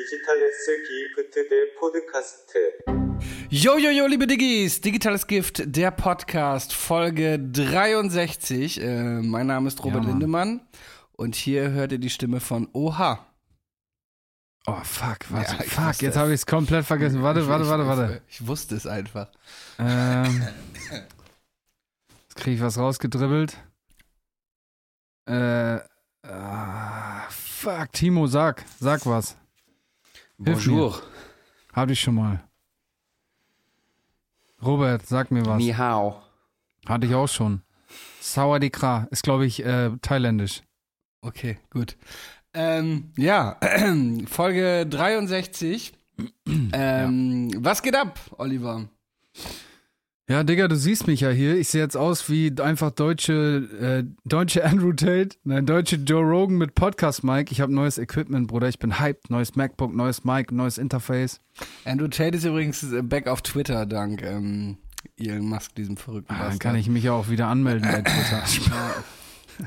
Digitales Gift, der Podcast. Jojojo, liebe Diggis, Digitales Gift, der Podcast, Folge 63. Äh, mein Name ist Robert ja, Lindemann und hier hört ihr die Stimme von Oha. Oh, fuck, warte, ja, fuck, jetzt habe ich es komplett vergessen. Warte, warte, warte, warte. Ich wusste es einfach. Ähm, jetzt kriege ich was rausgedribbelt. Äh, ah, fuck, Timo, sag, sag was. Bonjour. Hatte ich schon mal. Robert, sag mir was. Ni hao. Hatte ich auch schon. Sawadikra ist, glaube ich, äh, thailändisch. Okay, gut. Ähm, ja, Folge 63. Ähm, Was geht ab, Oliver? Ja, Digga, du siehst mich ja hier. Ich sehe jetzt aus wie einfach deutsche, äh, deutsche Andrew Tate, nein, deutsche Joe Rogan mit Podcast-Mic. Ich habe neues Equipment, Bruder. Ich bin hyped. Neues MacBook, neues Mic, neues Interface. Andrew Tate ist übrigens äh, back auf Twitter dank ähm, Elon Musk, diesem verrückten Ah, dann kann ich mich ja auch wieder anmelden bei Twitter.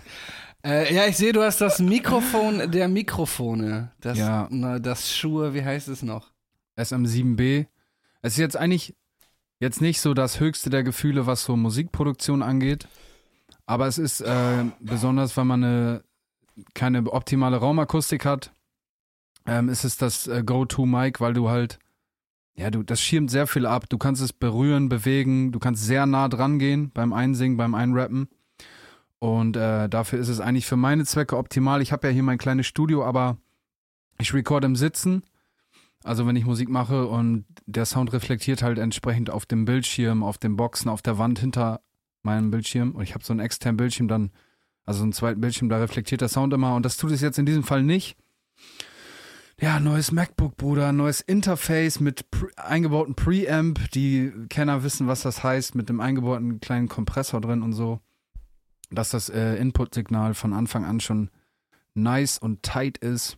Äh, ja, ich sehe, du hast das Mikrofon der Mikrofone. Das, Ja. na, das Schuhe, wie heißt es noch? SM7B. Es ist jetzt eigentlich jetzt nicht so das höchste der Gefühle, was so Musikproduktion angeht. Aber es ist äh, besonders, wenn man eine, keine optimale Raumakustik hat, ähm, ist es das äh, Go-To-Mic, weil du halt, ja, du, das schirmt sehr viel ab. Du kannst es berühren, bewegen, du kannst sehr nah dran gehen beim Einsingen, beim Einrappen. Und äh, dafür ist es eigentlich für meine Zwecke optimal. Ich habe ja hier mein kleines Studio, aber ich recorde im Sitzen. Also wenn ich Musik mache und der Sound reflektiert halt entsprechend auf dem Bildschirm, auf den Boxen, auf der Wand hinter meinem Bildschirm. Und ich habe so einen externen Bildschirm dann, also einen zweiten Bildschirm, da reflektiert der Sound immer. Und das tut es jetzt in diesem Fall nicht. Ja, neues MacBook, Bruder, neues Interface mit pre eingebauten Preamp. Die Kenner wissen, was das heißt, mit dem eingebauten kleinen Kompressor drin und so. Dass das äh, Input-Signal von Anfang an schon nice und tight ist.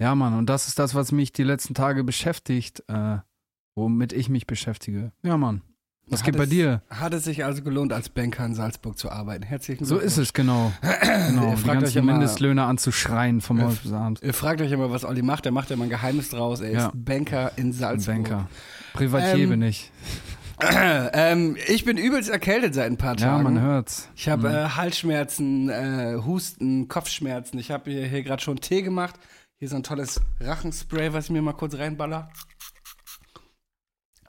Ja, Mann, und das ist das, was mich die letzten Tage beschäftigt, äh, womit ich mich beschäftige. Ja, Mann. Was Hat geht bei es- dir? Hat es sich also gelohnt, als Banker in Salzburg zu arbeiten? Herzlichen So Glückwunsch. ist es, genau. genau. Ihr Die fragt euch immer- Mindestlöhner anzuschreien vom Morgen bis abends. Ihr fragt euch immer, was Olli macht. Er macht ja mal ein Geheimnis draus. Er Ja. ist Banker in Salzburg. Banker. Privatier Ähm, bin ich. ähm, ich bin übelst erkältet seit ein paar Ja, Tagen. man hört's. Ich habe Mhm. äh, Halsschmerzen, äh, Husten, Kopfschmerzen. Ich habe hier, hier gerade schon Tee gemacht. Hier so ein tolles Rachenspray, was ich mir mal kurz reinballer.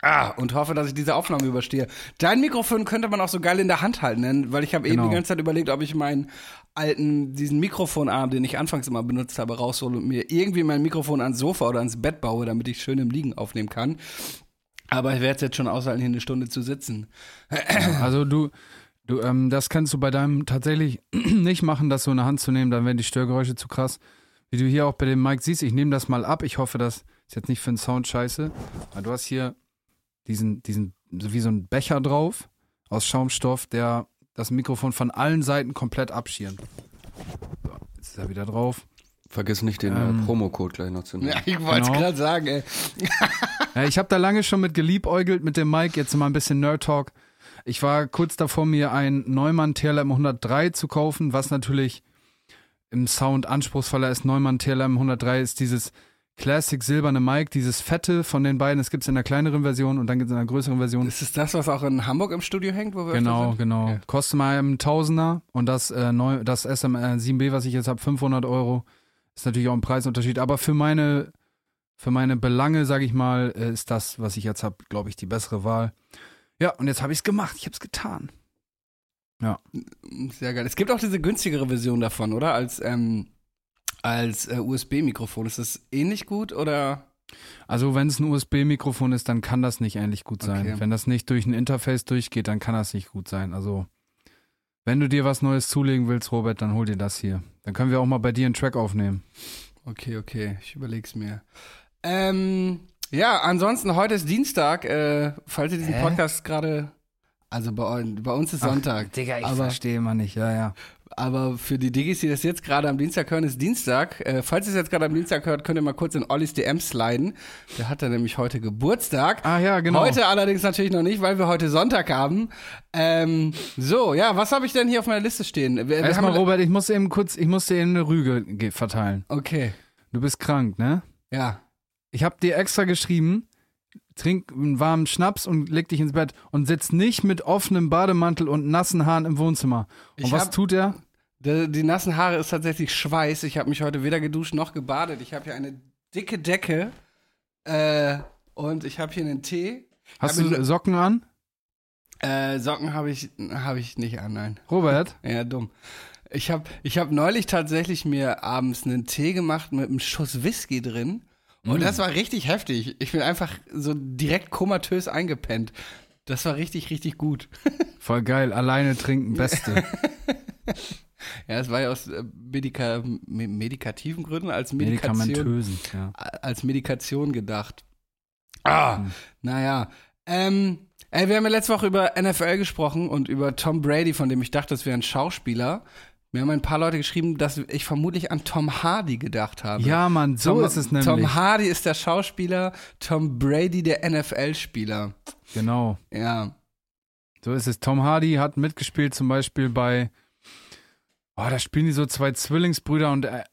Ah, und hoffe, dass ich diese Aufnahme überstehe. Dein Mikrofon könnte man auch so geil in der Hand halten, weil ich habe eben Genau. die ganze Zeit überlegt, ob ich meinen alten, diesen Mikrofonarm, den ich anfangs immer benutzt habe, raushole und mir irgendwie mein Mikrofon ans Sofa oder ans Bett baue, damit ich schön im Liegen aufnehmen kann. Aber ich werde es jetzt schon aushalten, hier eine Stunde zu sitzen. Also du, du, ähm, das kannst du bei deinem tatsächlich nicht machen, das so in der Hand zu nehmen, dann werden die Störgeräusche zu krass. Wie du hier auch bei dem Mic siehst, ich nehme das mal ab. Ich hoffe, das ist jetzt nicht für den Sound scheiße. Aber du hast hier diesen, diesen, so wie so ein Becher drauf aus Schaumstoff, der das Mikrofon von allen Seiten komplett abschirmt. So, jetzt ist er wieder drauf. Vergiss nicht den Ähm, äh, Promocode gleich noch zu nehmen. Ja, ich wollte es Genau. gerade sagen, ey. Ja, ich habe da lange schon mit geliebäugelt mit dem Mic, jetzt mal ein bisschen Nerd Talk. Ich war kurz davor, mir ein Neumann TLM 103 zu kaufen, was natürlich im Sound anspruchsvoller ist. Neumann TLM 103 ist dieses Classic silberne Mic, dieses fette von den beiden. Es gibt es in der kleineren Version und dann gibt es in der größeren Version. Ist es das, was auch in Hamburg im Studio hängt, wo wir Genau, genau. Okay. Kostet mal einen Tausender und das, äh, neu, das SM7B, was ich jetzt habe, 500 Euro. Ist natürlich auch ein Preisunterschied, aber für meine, für meine Belange, sage ich mal, äh, ist das, was ich jetzt habe, glaube ich, die bessere Wahl. Ja, und jetzt habe ich es gemacht. Ich habe es getan. Sehr geil. Es gibt auch diese günstigere Version davon, oder? Als, ähm, als äh, USB-Mikrofon. Ist das ähnlich gut oder? Also wenn es ein USB-Mikrofon ist, dann kann das nicht ähnlich gut sein. Okay. Wenn das nicht durch ein Interface durchgeht, dann kann das nicht gut sein. Also wenn du dir was Neues zulegen willst, Robert, dann hol dir das hier. Dann können wir auch mal bei dir einen Track aufnehmen. Okay, okay, ich überleg's mir. Ähm, ja, ansonsten, heute ist Dienstag. Äh, falls ihr diesen Hä? Podcast gerade. Also bei, bei uns ist Sonntag. Digga, ich aber, verstehe mal nicht. Ja, ja. aber für die Diggis, die das jetzt gerade am Dienstag hören, ist Dienstag. Äh, falls ihr es jetzt gerade am Dienstag hört, könnt ihr mal kurz in Ollis DM sliden. Der hat da nämlich heute Geburtstag. Ah ja, genau. Heute allerdings natürlich noch nicht, weil wir heute Sonntag haben. Ähm, so, ja, was habe ich denn hier auf meiner Liste stehen? Wir, Erstmal, Robert, ich muss eben kurz, ich muss dir eine Rüge ge- verteilen. Okay, Du bist krank, ne? ja. ich habe dir extra geschrieben, trink einen warmen Schnaps und leg dich ins Bett und sitz nicht mit offenem Bademantel und nassen Haaren im Wohnzimmer. Und Ich was hab- tut er? Die, die nassen Haare ist tatsächlich Schweiß. Ich habe mich heute weder geduscht noch gebadet. Ich habe hier eine dicke Decke äh, und ich habe hier einen Tee. Hast Hab du Socken an? Äh, Socken habe ich, hab ich nicht an, nein. Robert? Ja, dumm. Ich habe ich hab neulich tatsächlich mir abends einen Tee gemacht mit einem Schuss Whisky drin. Und Mm. das war richtig heftig. Ich bin einfach so direkt komatös eingepennt. Das war richtig, richtig gut. Voll geil, alleine trinken, beste. Ja, es war ja aus äh, Medika me- medikativen Gründen als Medikation, Medikamentösen, ja. als Medikation gedacht. Ah, Hm. naja. Ähm, ey, wir haben ja letzte Woche über NFL gesprochen und über Tom Brady, von dem ich dachte, das wäre ein Schauspieler. Mir haben ein paar Leute geschrieben, dass ich vermutlich an Tom Hardy gedacht habe. Ja, Mann, so Tom, ist es nämlich. Tom Hardy ist der Schauspieler, Tom Brady der NFL-Spieler. genau. Ja. So ist es. Tom Hardy hat mitgespielt zum Beispiel bei, oh, da spielen die so zwei Zwillingsbrüder und er,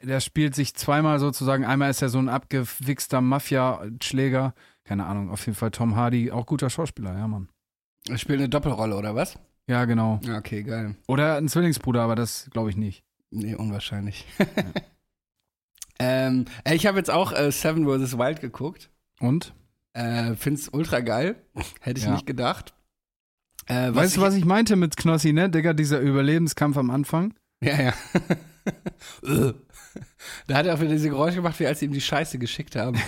der spielt sich zweimal sozusagen. Einmal ist er so ein abgewichster Mafia-Schläger. Keine Ahnung, auf jeden Fall Tom Hardy, auch guter Schauspieler, ja, Mann. Er spielt eine Doppelrolle, oder was? Ja, genau. Ja, Okay, geil. Oder ein Zwillingsbruder, aber das glaube ich nicht. Nee, unwahrscheinlich. ähm, ey, ich habe jetzt auch äh, Seven vs. Wild geguckt. Und? Äh, find's ultra geil. Hätte ich Ja. nicht gedacht. Äh, weißt du, was ich meinte mit Knossi, ne? Digga, dieser Überlebenskampf am Anfang? Ja, ja. Äh. da hat er auch wieder diese Geräusche gemacht, wie als sie ihm die Scheiße geschickt haben.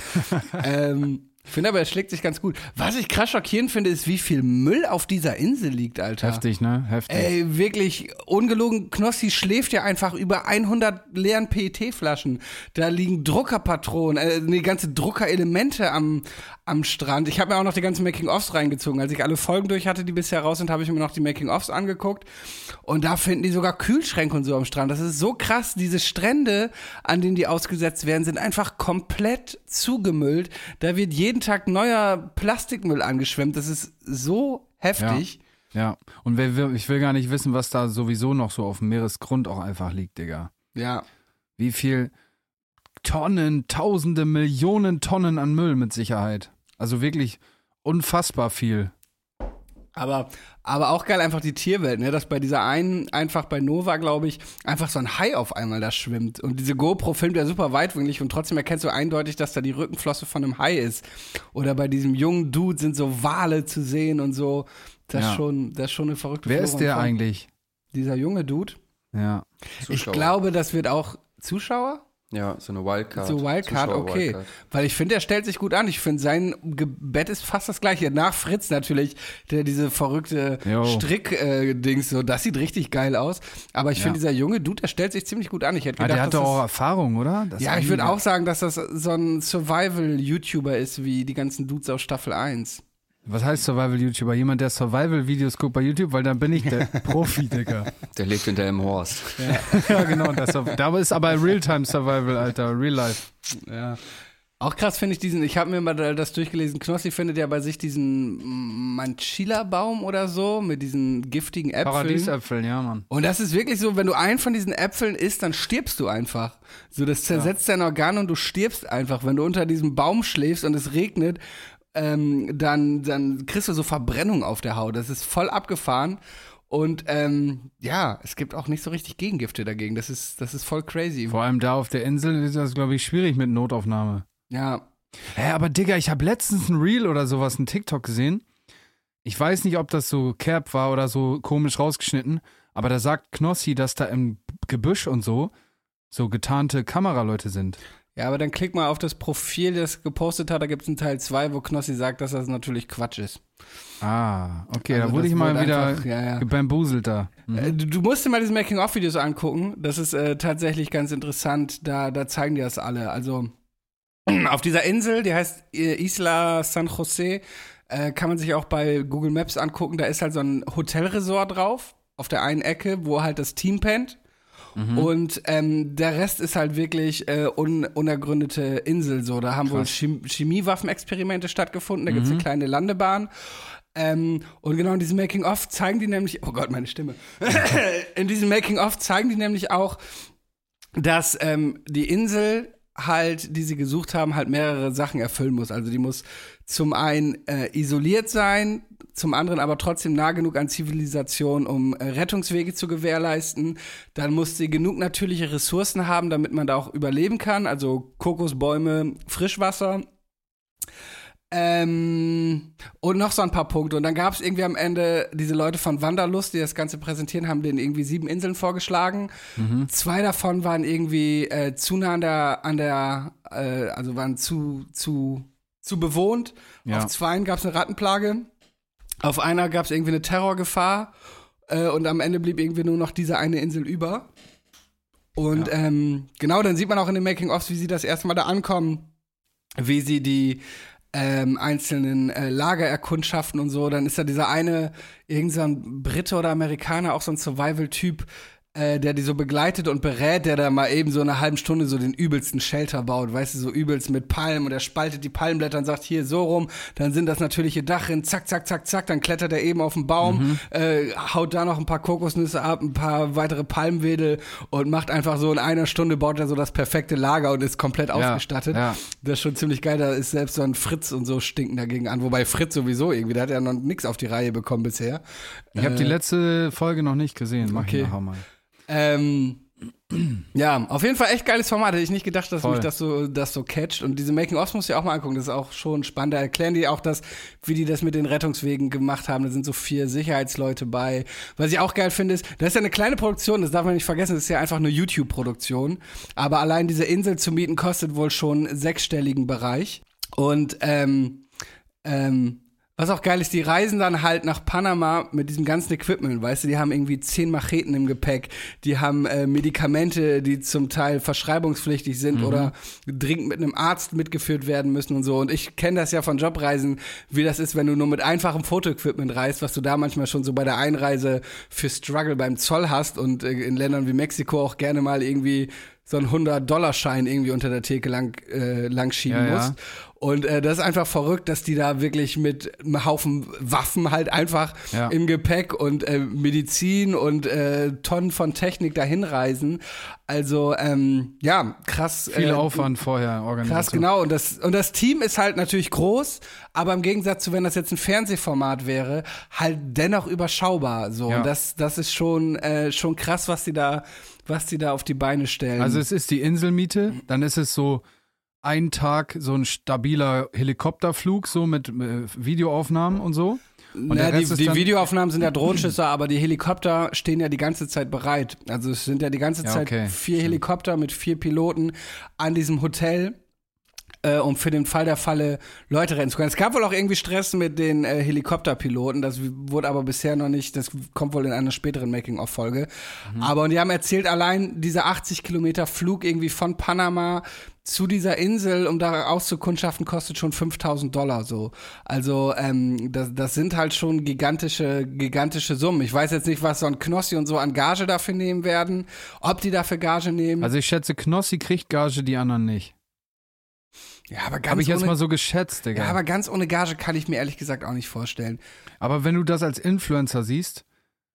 ähm, ich finde aber, er schlägt sich ganz gut. Was ich krass schockierend finde, ist, wie viel Müll auf dieser Insel liegt, Alter. Heftig, ne? Heftig. Ey, wirklich, ungelogen, Knossi schläft ja einfach über 100 leeren PET-Flaschen. Da liegen Druckerpatronen, äh, nee, ganze Druckerelemente am, am Strand. Ich habe mir auch noch die ganzen Making-ofs reingezogen. Als ich alle Folgen durch hatte, die bisher raus sind, habe ich mir noch die Making-ofs angeguckt. Und da finden die sogar Kühlschränke und so am Strand. Das ist so krass. Diese Strände, an denen die ausgesetzt werden, sind einfach komplett zugemüllt. Da wird jeden Tag neuer Plastikmüll angeschwemmt. Das ist so heftig. Ja. Und wer, ich will gar nicht wissen, was da sowieso noch so auf dem Meeresgrund auch einfach liegt, Digga. ja. Wie viel Tonnen, Tausende, Millionen Tonnen an Müll mit Sicherheit. Also wirklich unfassbar viel. Aber, aber auch geil einfach die Tierwelt, ne? Dass bei dieser einen, einfach bei Nova, glaube ich, einfach so ein Hai auf einmal da schwimmt. Und diese GoPro filmt ja super weitwinklig und trotzdem erkennst du eindeutig, dass da die Rückenflosse von einem Hai ist. Oder bei diesem jungen Dude sind so Wale zu sehen und so. Das, Ja. ist, schon, das ist schon eine verrückte Wer Flora ist der eigentlich? Dieser junge Dude. Ja. Ich Zuschauer. glaube, das wird auch Zuschauer? Ja, so eine Wildcard. So Wildcard, Zuschauer- okay. Wildcard. Weil ich finde, er stellt sich gut an. Ich finde, sein Ge- Bett ist fast das gleiche. Nach Fritz natürlich, der diese verrückte. Strick-Dings, so, das sieht richtig geil aus. Aber ich Ja. finde, dieser junge Dude, der stellt sich ziemlich gut an. Ich hätte Ah, gedacht, der hat doch auch das, Erfahrung, oder? Das Ja, ich würde auch sagen, dass das so ein Survival-YouTuber ist, wie die ganzen Dudes aus Staffel 1. Was heißt Survival-YouTuber? Jemand, der Survival-Videos guckt bei YouTube, weil dann bin ich der Profi, Digga. Der lebt in der im Horst. ja, genau. Das, da ist aber Realtime-Survival, Alter. Real Life. Ja. Auch krass finde ich diesen, ich habe mir mal das durchgelesen, Knossi findet ja bei sich diesen Manchila-Baum oder so, mit diesen giftigen Äpfeln. Paradiesäpfeln, ja, Mann. Und das ist wirklich so, wenn du einen von diesen Äpfeln isst, dann stirbst du einfach. So, das zersetzt dein Organ und du stirbst einfach. Wenn du unter diesem Baum schläfst und es regnet, ähm, dann, dann kriegst du so Verbrennung auf der Haut. Das ist voll abgefahren. Und ähm, ja, es gibt auch nicht so richtig Gegengifte dagegen. Das ist, das ist voll crazy. Vor allem da auf der Insel ist das, glaube ich, schwierig mit Notaufnahme. Ja, Hä, aber Digga, ich habe letztens ein Reel oder sowas, ein TikTok gesehen. Ich weiß nicht, ob das so Cap war oder so komisch rausgeschnitten, aber da sagt Knossi, dass da im Gebüsch und so so getarnte Kameraleute sind. Ja, aber dann klick mal auf das Profil, das gepostet hat. Da gibt es einen Teil 2, wo Knossi sagt, dass das natürlich Quatsch ist. Ah, okay, Also da wurde ich mal wieder einfach- ja, ja. gebambuselt da. Mhm. Äh, Du, du musst dir mal diese Making-of-Videos angucken. Das ist äh, tatsächlich ganz interessant. Da, da zeigen die das alle. Also auf dieser Insel, die heißt äh, Isla San Jose, äh, kann man sich auch bei Google Maps angucken. Da ist halt so ein Hotelresort drauf, auf der einen Ecke, wo halt das Team pennt. Und ähm, der Rest ist halt wirklich äh, un unergründete Insel. So, da haben wohl Krass. Chem Chemiewaffenexperimente stattgefunden. Da gibt's eine kleine Landebahn. Ähm, und genau in diesem Making-of zeigen die nämlich, oh Gott, meine Stimme. in diesem Making-of zeigen die nämlich auch, dass ähm, die Insel halt, die sie gesucht haben, halt mehrere Sachen erfüllen muss. Also die muss zum einen äh, isoliert sein, zum anderen aber trotzdem nah genug an Zivilisation, um äh, Rettungswege zu gewährleisten. Dann muss sie genug natürliche Ressourcen haben, damit man da auch überleben kann. Also Kokosbäume, Frischwasser. Ähm, und noch so ein paar Punkte. Und dann gab es irgendwie am Ende diese Leute von Wanderlust, die das Ganze präsentieren, haben denen irgendwie sieben Inseln vorgeschlagen. Zwei davon waren irgendwie äh, zu nah an der, an der äh, also waren zu, zu, zu bewohnt. Ja. Auf zweien gab es eine Rattenplage. Auf einer gab es irgendwie eine Terrorgefahr. Äh, und am Ende blieb irgendwie nur noch diese eine Insel über. Und ähm, genau, dann sieht man auch in den Making-ofs, wie sie das erste Mal da ankommen, wie sie die ähm, einzelnen äh, Lager erkundschaften und so. Dann ist da dieser eine, irgendein Brite oder Amerikaner, auch so ein Survival-Typ, äh, der die so begleitet und berät, der da mal eben so eine halbe Stunde so den übelsten Shelter baut, weißt du, so übelst mit Palmen und er spaltet die Palmblätter und sagt hier so rum, dann sind das natürliche Dachrinnen, zack, zack, zack, zack, dann klettert er eben auf den Baum, äh, haut da noch ein paar Kokosnüsse ab, ein paar weitere Palmwedel und macht einfach so in einer Stunde baut er so das perfekte Lager und ist komplett ausgestattet. ja. Das ist schon ziemlich geil, da ist selbst so ein Fritz und so stinken dagegen an, wobei Fritz sowieso irgendwie, der hat ja noch nichts auf die Reihe bekommen bisher. Ich habe die letzte Folge noch nicht gesehen. Mach okay. ich nachher mal. Ähm, ja, auf jeden Fall echt geiles Format. Hätte ich nicht gedacht, dass Voll. mich das so, das so catcht. Und diese Making-ofs du dir auch mal angucken. Das ist auch schon spannend. Da erklären die auch das, wie die das mit den Rettungswegen gemacht haben. Da sind so vier Sicherheitsleute bei. Was ich auch geil finde, ist, das ist ja eine kleine Produktion. Das darf man nicht vergessen. Das ist ja einfach eine YouTube-Produktion. Aber allein diese Insel zu mieten kostet wohl schon sechsstelligen Bereich. Und, ähm, ähm, was auch geil ist, die reisen dann halt nach Panama mit diesem ganzen Equipment, weißt du, die haben irgendwie zehn Macheten im Gepäck, die haben äh, Medikamente, die zum Teil verschreibungspflichtig sind oder dringend mit einem Arzt mitgeführt werden müssen und so. Und ich kenne das ja von Jobreisen, wie das ist, wenn du nur mit einfachem Fotoequipment reist, was du da manchmal schon so bei der Einreise für Struggle beim Zoll hast und äh, in Ländern wie Mexiko auch gerne mal irgendwie so einen 100-Dollar-Schein irgendwie unter der Theke lang, äh, lang schieben Ja, ja. musst. Und äh, das ist einfach verrückt, dass die da wirklich mit einem Haufen Waffen halt einfach Ja. im Gepäck und äh, Medizin und äh, Tonnen von Technik dahin reisen. Also ähm, ja, krass. Viel äh, Aufwand vorher organisiert. Krass, genau. Und das, und das Team ist halt natürlich groß, aber im Gegensatz zu, wenn das jetzt ein Fernsehformat wäre, halt dennoch überschaubar. So. Ja. Und das, das ist schon, äh, schon krass, was die da, was die da auf die Beine stellen. Also es ist die Inselmiete, dann ist es so ein Tag so ein stabiler Helikopterflug, so mit äh, Videoaufnahmen und so. Und der die, die Videoaufnahmen sind ja Drohnenschüsse, aber die Helikopter stehen ja die ganze Zeit bereit. Also es sind ja die ganze Ja, Zeit okay, vier Helikopter mit vier Piloten an diesem Hotel. Äh, um für den Fall der Falle Leute retten zu können. Es gab wohl auch irgendwie Stress mit den äh, Helikopterpiloten, das wurde aber bisher noch nicht, das kommt wohl in einer späteren Making-of-Folge. Mhm. Aber und die haben erzählt, allein dieser 80 Kilometer Flug irgendwie von Panama zu dieser Insel, um da auszukundschaften, kostet schon 5000 Dollar so. Also ähm, das, das sind halt schon gigantische, gigantische Summen. Ich weiß jetzt nicht, was so ein Knossi und so an Gage dafür nehmen werden, ob die dafür Gage nehmen. Also ich schätze, Knossi kriegt Gage, die anderen nicht. Ja, aber ganz Habe ich jetzt ohne, mal so geschätzt, Digga. ja, aber ganz ohne Gage kann ich mir ehrlich gesagt auch nicht vorstellen. Aber wenn du das als Influencer siehst,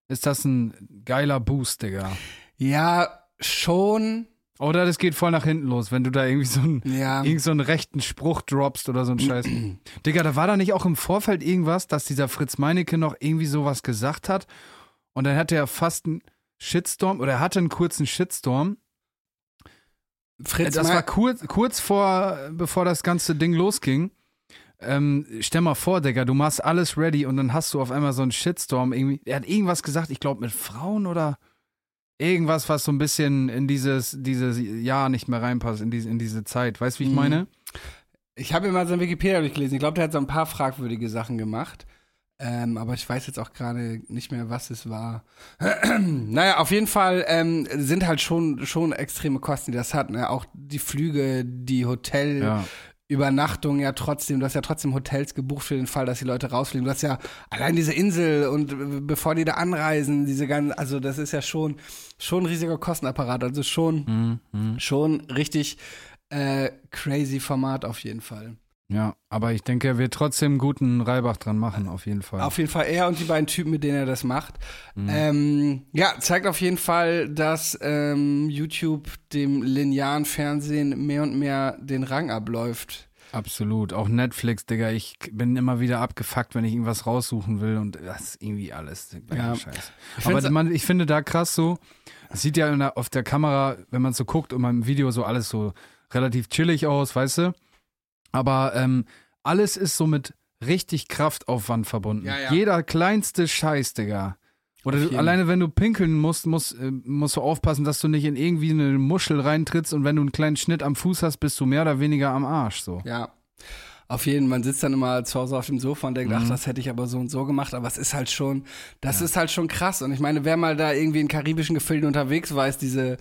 ist das ein geiler Boost, Digga. Ja, schon. Oder das geht voll nach hinten los, wenn du da irgendwie so einen, Ja. irgend so einen rechten Spruch droppst oder so einen Scheiß. Digga, da war da nicht auch im Vorfeld irgendwas, dass dieser Fritz Meinecke noch irgendwie sowas gesagt hat und dann hatte er fast einen Shitstorm oder er hatte einen kurzen Shitstorm. Fritz das war kurz, kurz vor, bevor das ganze Ding losging. Ähm, stell mal vor, Digga, du machst alles ready und dann hast du auf einmal so einen Shitstorm. Irgendwie, er hat irgendwas gesagt, ich glaube mit Frauen oder irgendwas, was so ein bisschen in dieses, dieses Jahr nicht mehr reinpasst, in diese, in diese Zeit. Weißt du, wie ich Mhm. meine? Ich habe immer sein Wikipedia durchgelesen. Ich glaube, der hat so ein paar fragwürdige Sachen gemacht. Ähm, aber ich weiß jetzt auch gerade nicht mehr, was es war. naja, auf jeden Fall ähm, sind halt schon, schon extreme Kosten, die das hat. Ne? Auch die Flüge, die Hotel, Ja. Übernachtung ja trotzdem, du hast ja trotzdem Hotels gebucht für den Fall, dass die Leute rausfliegen. Du hast ja allein diese Insel und bevor die da anreisen, diese ganzen, also das ist ja schon, schon ein riesiger Kostenapparat. Also schon, Mhm. schon richtig äh, crazy Format auf jeden Fall. Ja, aber ich denke, er wird trotzdem einen guten Reibach dran machen, auf jeden Fall. Auf jeden Fall er und die beiden Typen, mit denen er das macht. Mhm. Ähm, ja, zeigt auf jeden Fall, dass ähm, YouTube dem linearen Fernsehen mehr und mehr den Rang abläuft. Absolut. Auch Netflix, Digga. Ich bin immer wieder abgefuckt, wenn ich irgendwas raussuchen will und das ist irgendwie alles Ja. Scheiß. Ich Aber man, ich finde da krass so, es sieht ja der, auf der Kamera, wenn man so guckt und im Video so alles so relativ chillig aus, weißt du? Aber ähm, alles ist so mit richtig Kraftaufwand verbunden. Ja, ja. Jeder kleinste Scheiß, Digga. Oder du, alleine wenn du pinkeln musst, musst, äh, musst du aufpassen, dass du nicht in irgendwie eine Muschel reintrittst und wenn du einen kleinen Schnitt am Fuß hast, bist du mehr oder weniger am Arsch. So. Ja. Auf jeden Fall, man sitzt dann immer zu Hause auf dem Sofa und denkt, ach, Mhm. das hätte ich aber so und so gemacht, aber es ist halt schon, das ist halt schon krass. Und ich meine, wer mal da irgendwie in karibischen Gefilden unterwegs war, ist diese,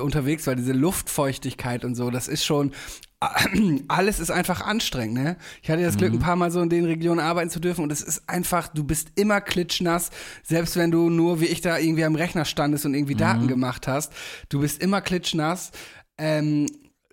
unterwegs war, diese Luftfeuchtigkeit und so, das ist schon, alles ist einfach anstrengend, ne? Ich hatte das Glück, ein paar Mal so in den Regionen arbeiten zu dürfen und es ist einfach, du bist immer klitschnass, selbst wenn du nur wie ich da irgendwie am Rechner standest und irgendwie Daten gemacht hast, du bist immer klitschnass. Ähm,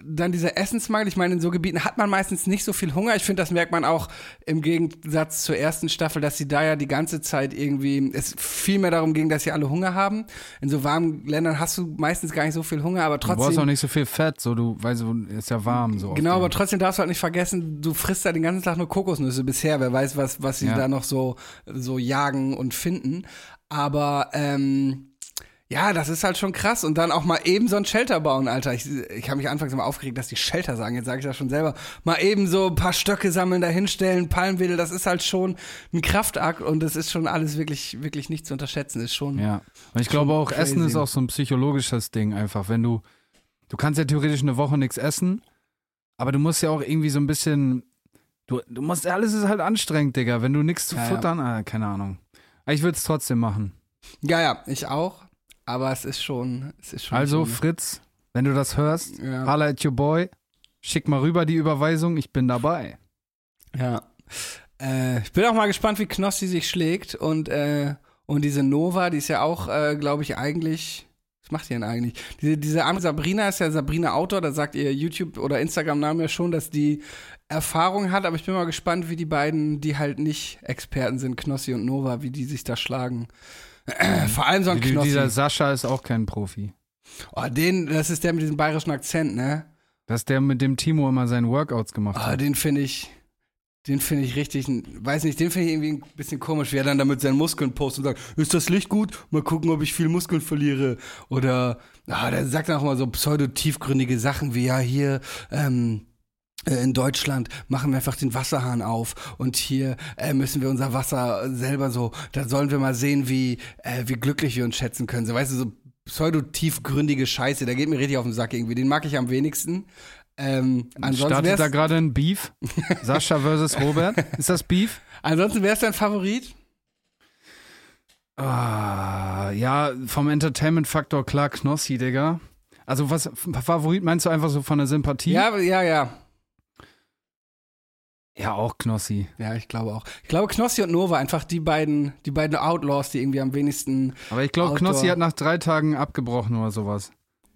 dann dieser Essensmangel, ich meine, in so Gebieten hat man meistens nicht so viel Hunger. Ich finde, das merkt man auch im Gegensatz zur ersten Staffel, dass sie da ja die ganze Zeit irgendwie, es viel mehr darum ging, dass sie alle Hunger haben. In so warmen Ländern hast du meistens gar nicht so viel Hunger, aber Du brauchst auch trotzdem. nicht so viel Fett, so du, weil so ist ja warm so. Genau, aber trotzdem darfst du halt nicht vergessen, du frisst da den ganzen Tag nur Kokosnüsse bisher. Wer weiß, was, was sie Ja. da noch so, so jagen und finden. Aber ähm, ja, das ist halt schon krass. Und dann auch mal eben so ein Shelter bauen, Alter. Ich, ich habe mich anfangs immer aufgeregt, dass die Shelter sagen. Jetzt sage ich das schon selber. Mal eben so ein paar Stöcke sammeln, dahinstellen, Palmwedel. Das ist halt schon ein Kraftakt und das ist schon alles wirklich, wirklich nicht zu unterschätzen. Ist schon. Ja. Und ich glaube auch, crazy. Essen ist auch so ein psychologisches Ding einfach. Wenn du, du kannst ja theoretisch eine Woche nichts essen, aber du musst ja auch irgendwie so ein bisschen, du, du musst, alles ist halt anstrengend, Digga. Wenn du nichts zu Ja, ja. futtern, ah, keine Ahnung. Ich würde es trotzdem machen. ja, ja, ich auch. Aber es ist schon, es ist schon. Also, schon, Fritz, wenn du das hörst, ja. holla at your boy, schick mal rüber die Überweisung, ich bin dabei. Ja. Äh, ich bin auch mal gespannt, wie Knossi sich schlägt. Und, äh, und diese Nova, die ist ja auch, äh, glaube ich, eigentlich. Was macht die denn eigentlich? Diese, diese andere Sabrina ist ja Sabrina Autor, da sagt ihr YouTube- oder Instagram-Name ja schon, dass die Erfahrung hat, aber ich bin mal gespannt, wie die beiden, die halt nicht Experten sind, Knossi und Nova, wie die sich da schlagen. Vor allem so ein Knossi. dieser Sascha ist auch kein Profi. Oh, den, das ist der mit diesem bayerischen Akzent, ne? Das ist der mit dem Timo immer seine Workouts gemacht Ah, hat. den finde ich, den finde ich richtig, weiß nicht, den finde ich irgendwie ein bisschen komisch, wie er dann damit seinen Muskeln postet und sagt, ist das Licht gut? Mal gucken, ob ich viel Muskeln verliere. Oder, ah, der sagt dann auch mal so pseudo-tiefgründige Sachen wie, ja, hier, ähm, äh, in Deutschland machen wir einfach den Wasserhahn auf und hier äh, müssen wir unser Wasser selber so, da sollen wir mal sehen, wie, äh, wie glücklich wir uns schätzen können. So, weißt du, so pseudo-tiefgründige Scheiße, der geht mir richtig auf den Sack irgendwie. Den mag ich am wenigsten. Ähm, ansonsten Startet da gerade ein Beef? Sascha versus Robert? Ist das Beef? ansonsten wär's dein Favorit? Ah, ja, vom Entertainment-Faktor klar Knossi, Digga. Also was, Favorit meinst du einfach so von der Sympathie? Ja, ja, ja. Ja, auch Knossi. Ja, ich glaube auch. Ich glaube, Knossi und Nova, einfach die beiden, die beiden Outlaws, die irgendwie am wenigsten. Aber ich glaube. Knossi hat nach drei Tagen abgebrochen oder sowas.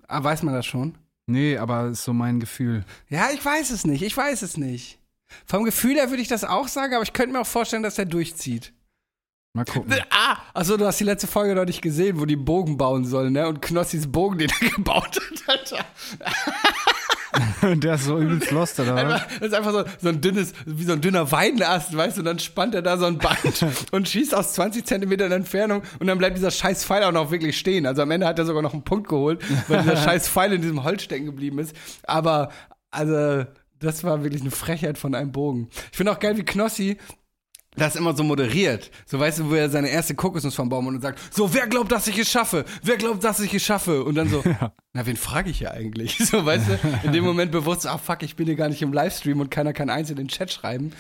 Ah, weiß man das schon? Nee, aber ist so mein Gefühl. Ja, ich weiß es nicht. Ich weiß es nicht. Vom Gefühl her würde ich das auch sagen, aber ich könnte mir auch vorstellen, dass er durchzieht. Mal gucken. Ah! Achso, du hast die letzte Folge noch nicht gesehen, wo die Bogen bauen sollen, ne? Und Knossis Bogen, den er gebaut hat, Alter. Der ist so übelst lost, oder? Einfach, das ist einfach so, so ein dünnes, wie so ein dünner Weidenast, weißt du, und dann spannt er da so ein Band und schießt aus 20 Zentimetern Entfernung und dann bleibt dieser scheiß Pfeil auch noch wirklich stehen. Also am Ende hat er sogar noch einen Punkt geholt, weil dieser scheiß Pfeil in diesem Holz stecken geblieben ist. Aber, also, das war wirklich eine Frechheit von einem Bogen. Ich finde auch geil, wie Knossi das immer so moderiert. So weißt du, wo er seine erste Kokosnuss vom Baum und sagt, so, wer glaubt, dass ich es schaffe? Wer glaubt, dass ich es schaffe? Und dann so, na, wen frage ich ja eigentlich? So, weißt du, in dem Moment bewusst, ah, fuck, ich bin hier gar nicht im Livestream und keiner kann eins in den Chat schreiben.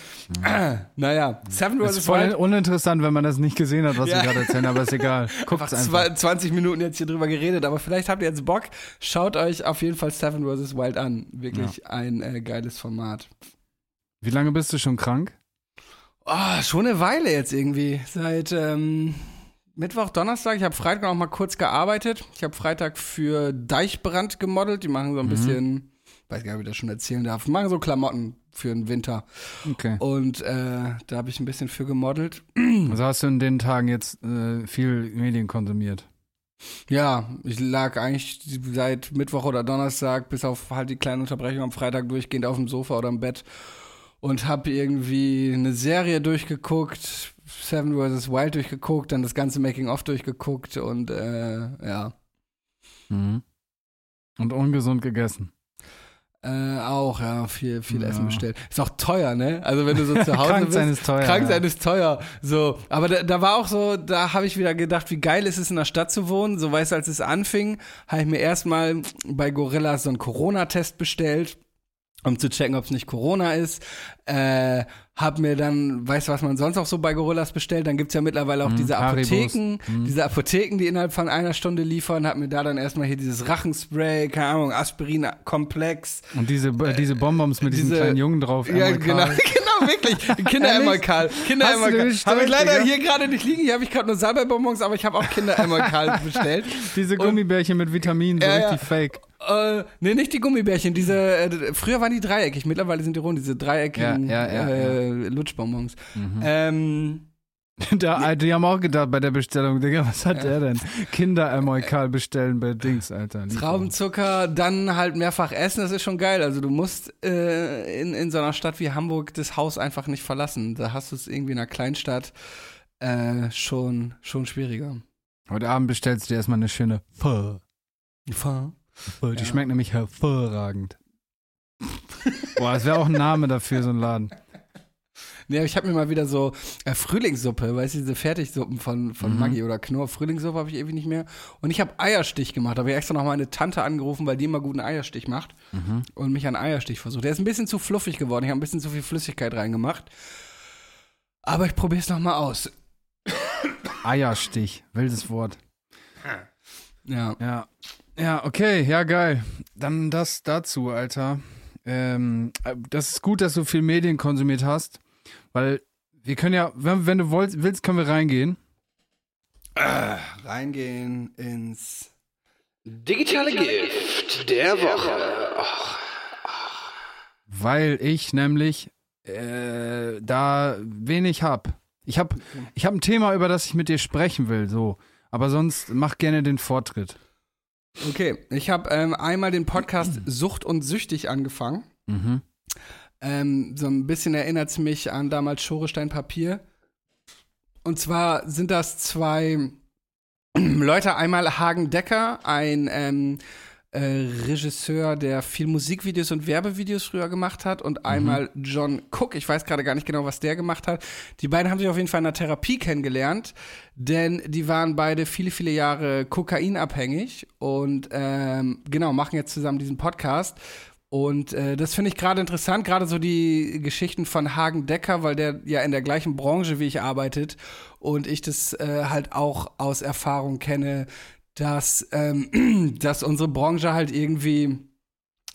naja, Seven Das vs. ist voll Wild. uninteressant, wenn man das nicht gesehen hat, was Ja. wir gerade erzählen, aber ist egal. Guckt's Einfach einfach. zwei- 20 Minuten jetzt hier drüber geredet, aber vielleicht habt ihr jetzt Bock. Schaut euch auf jeden Fall Seven vs. Wild an. Wirklich ein äh, geiles Format. Wie lange bist du schon krank? Oh, schon eine Weile jetzt irgendwie. Seit ähm, Mittwoch, Donnerstag. Ich habe Freitag auch mal kurz gearbeitet. Ich habe Freitag für Deichbrand gemodelt. Die machen so ein bisschen, weiß gar nicht, ob ich das schon erzählen darf. Machen so Klamotten für den Winter. Okay. Und äh, da habe ich ein bisschen für gemodelt. Also hast du in den Tagen jetzt äh, viel Medien konsumiert? Ja, ich lag eigentlich seit Mittwoch oder Donnerstag bis auf halt die kleine Unterbrechung am Freitag durchgehend auf dem Sofa oder im Bett und habe irgendwie eine Serie durchgeguckt, Seven vs. Wild durchgeguckt, dann das ganze Making-of durchgeguckt und äh, ja, Mhm. Und ungesund gegessen. äh, auch, ja, viel, viel Ja. Essen bestellt. Ist auch teuer, ne? Also wenn du so zu Hause Krank bist. sein ist teuer. Krank ja. sein ist teuer. So, aber da, da war auch so, da habe ich wieder gedacht, wie geil ist es in der Stadt zu wohnen. So weißt du, als es anfing, habe ich mir erstmal bei Gorillas so einen Corona-Test bestellt, um zu checken, ob es nicht Corona ist. Äh, hab mir dann, weißt du, was man sonst auch so bei Gorillas bestellt? Dann gibt's ja mittlerweile auch Mhm, diese. Apotheken, Mhm. diese Apotheken, die innerhalb von einer Stunde liefern. Hab mir da dann erstmal hier dieses Rachenspray, keine Ahnung, Aspirin-Komplex. Und diese, äh, diese Bonbons mit diesen diese- kleinen Jungen drauf. Ja, genau, genau, wirklich. Hast du Kinderemalkal. den Habe ich leider Digga? hier gerade nicht liegen. Hier habe ich gerade nur Salbeibonbons, aber ich habe auch Kinderemalkal bestellt. Diese Gummibärchen mit Vitaminen, so Ja, ja. richtig fake. Äh, nee, nicht die Gummibärchen. Diese, äh, früher waren die dreieckig, mittlerweile sind die rund, diese dreieckigen Ja, ja, ja, äh, Lutschbonbons. Ähm, Da, die haben auch gedacht bei der Bestellung, Digga, was hat der denn? Kinderemoikal bestellen bei Dings, Alter. Traubenzucker, dann halt mehrfach essen, das ist schon geil. Also du musst äh, in, in so einer Stadt wie Hamburg das Haus einfach nicht verlassen. Da hast du es irgendwie in einer Kleinstadt äh, schon, schon schwieriger. Heute Abend bestellst du dir erstmal eine schöne Pho. Die Ja. schmeckt nämlich hervorragend. Boah, das wäre auch ein Name dafür, so ein Laden. Nee, aber ich habe mir mal wieder so äh, Frühlingssuppe, weißt du, diese Fertigsuppen von, von Mhm. Maggi oder Knorr. Frühlingssuppe habe ich ewig nicht mehr. Und ich habe Eierstich gemacht. Da habe ich extra noch meine Tante angerufen, weil die immer guten Eierstich macht. Mhm. Und mich an Eierstich versucht. Der ist ein bisschen zu fluffig geworden. Ich habe ein bisschen zu viel Flüssigkeit reingemacht. Aber ich probiere es nochmal aus. Eierstich, wildes Wort. Ja. Ja. Ja, okay, ja, geil. Dann das dazu, Alter. Ähm, äh, das ist gut, dass du viel Medien konsumiert hast, weil wir können ja, wenn, wenn du wolltest, willst, können wir reingehen. Reingehen ins. Digitale Gift der Woche. Weil ich nämlich äh, da wenig hab. Ich hab, ich hab ein Thema, über das ich mit dir sprechen will, so. Aber sonst mach gerne den Vortritt. Okay, ich habe ähm, einmal den Podcast Sucht und Süchtig angefangen. Mhm. Ähm, so ein bisschen erinnert es mich an damals Schorestein Papier. Und zwar sind das zwei Leute, einmal Hagen Decker, ein ähm, äh, Regisseur, der viel Musikvideos und Werbevideos früher gemacht hat, und einmal John Cook, ich weiß gerade gar nicht genau, was der gemacht hat. Die beiden haben sich auf jeden Fall in der Therapie kennengelernt, denn die waren beide viele, viele Jahre kokainabhängig und ähm, genau, machen jetzt zusammen diesen Podcast. Und äh, das finde ich gerade interessant, gerade so die Geschichten von Hagen Decker, weil der ja in der gleichen Branche wie ich arbeitet und ich das äh, halt auch aus Erfahrung kenne, dass, ähm, dass unsere Branche halt irgendwie,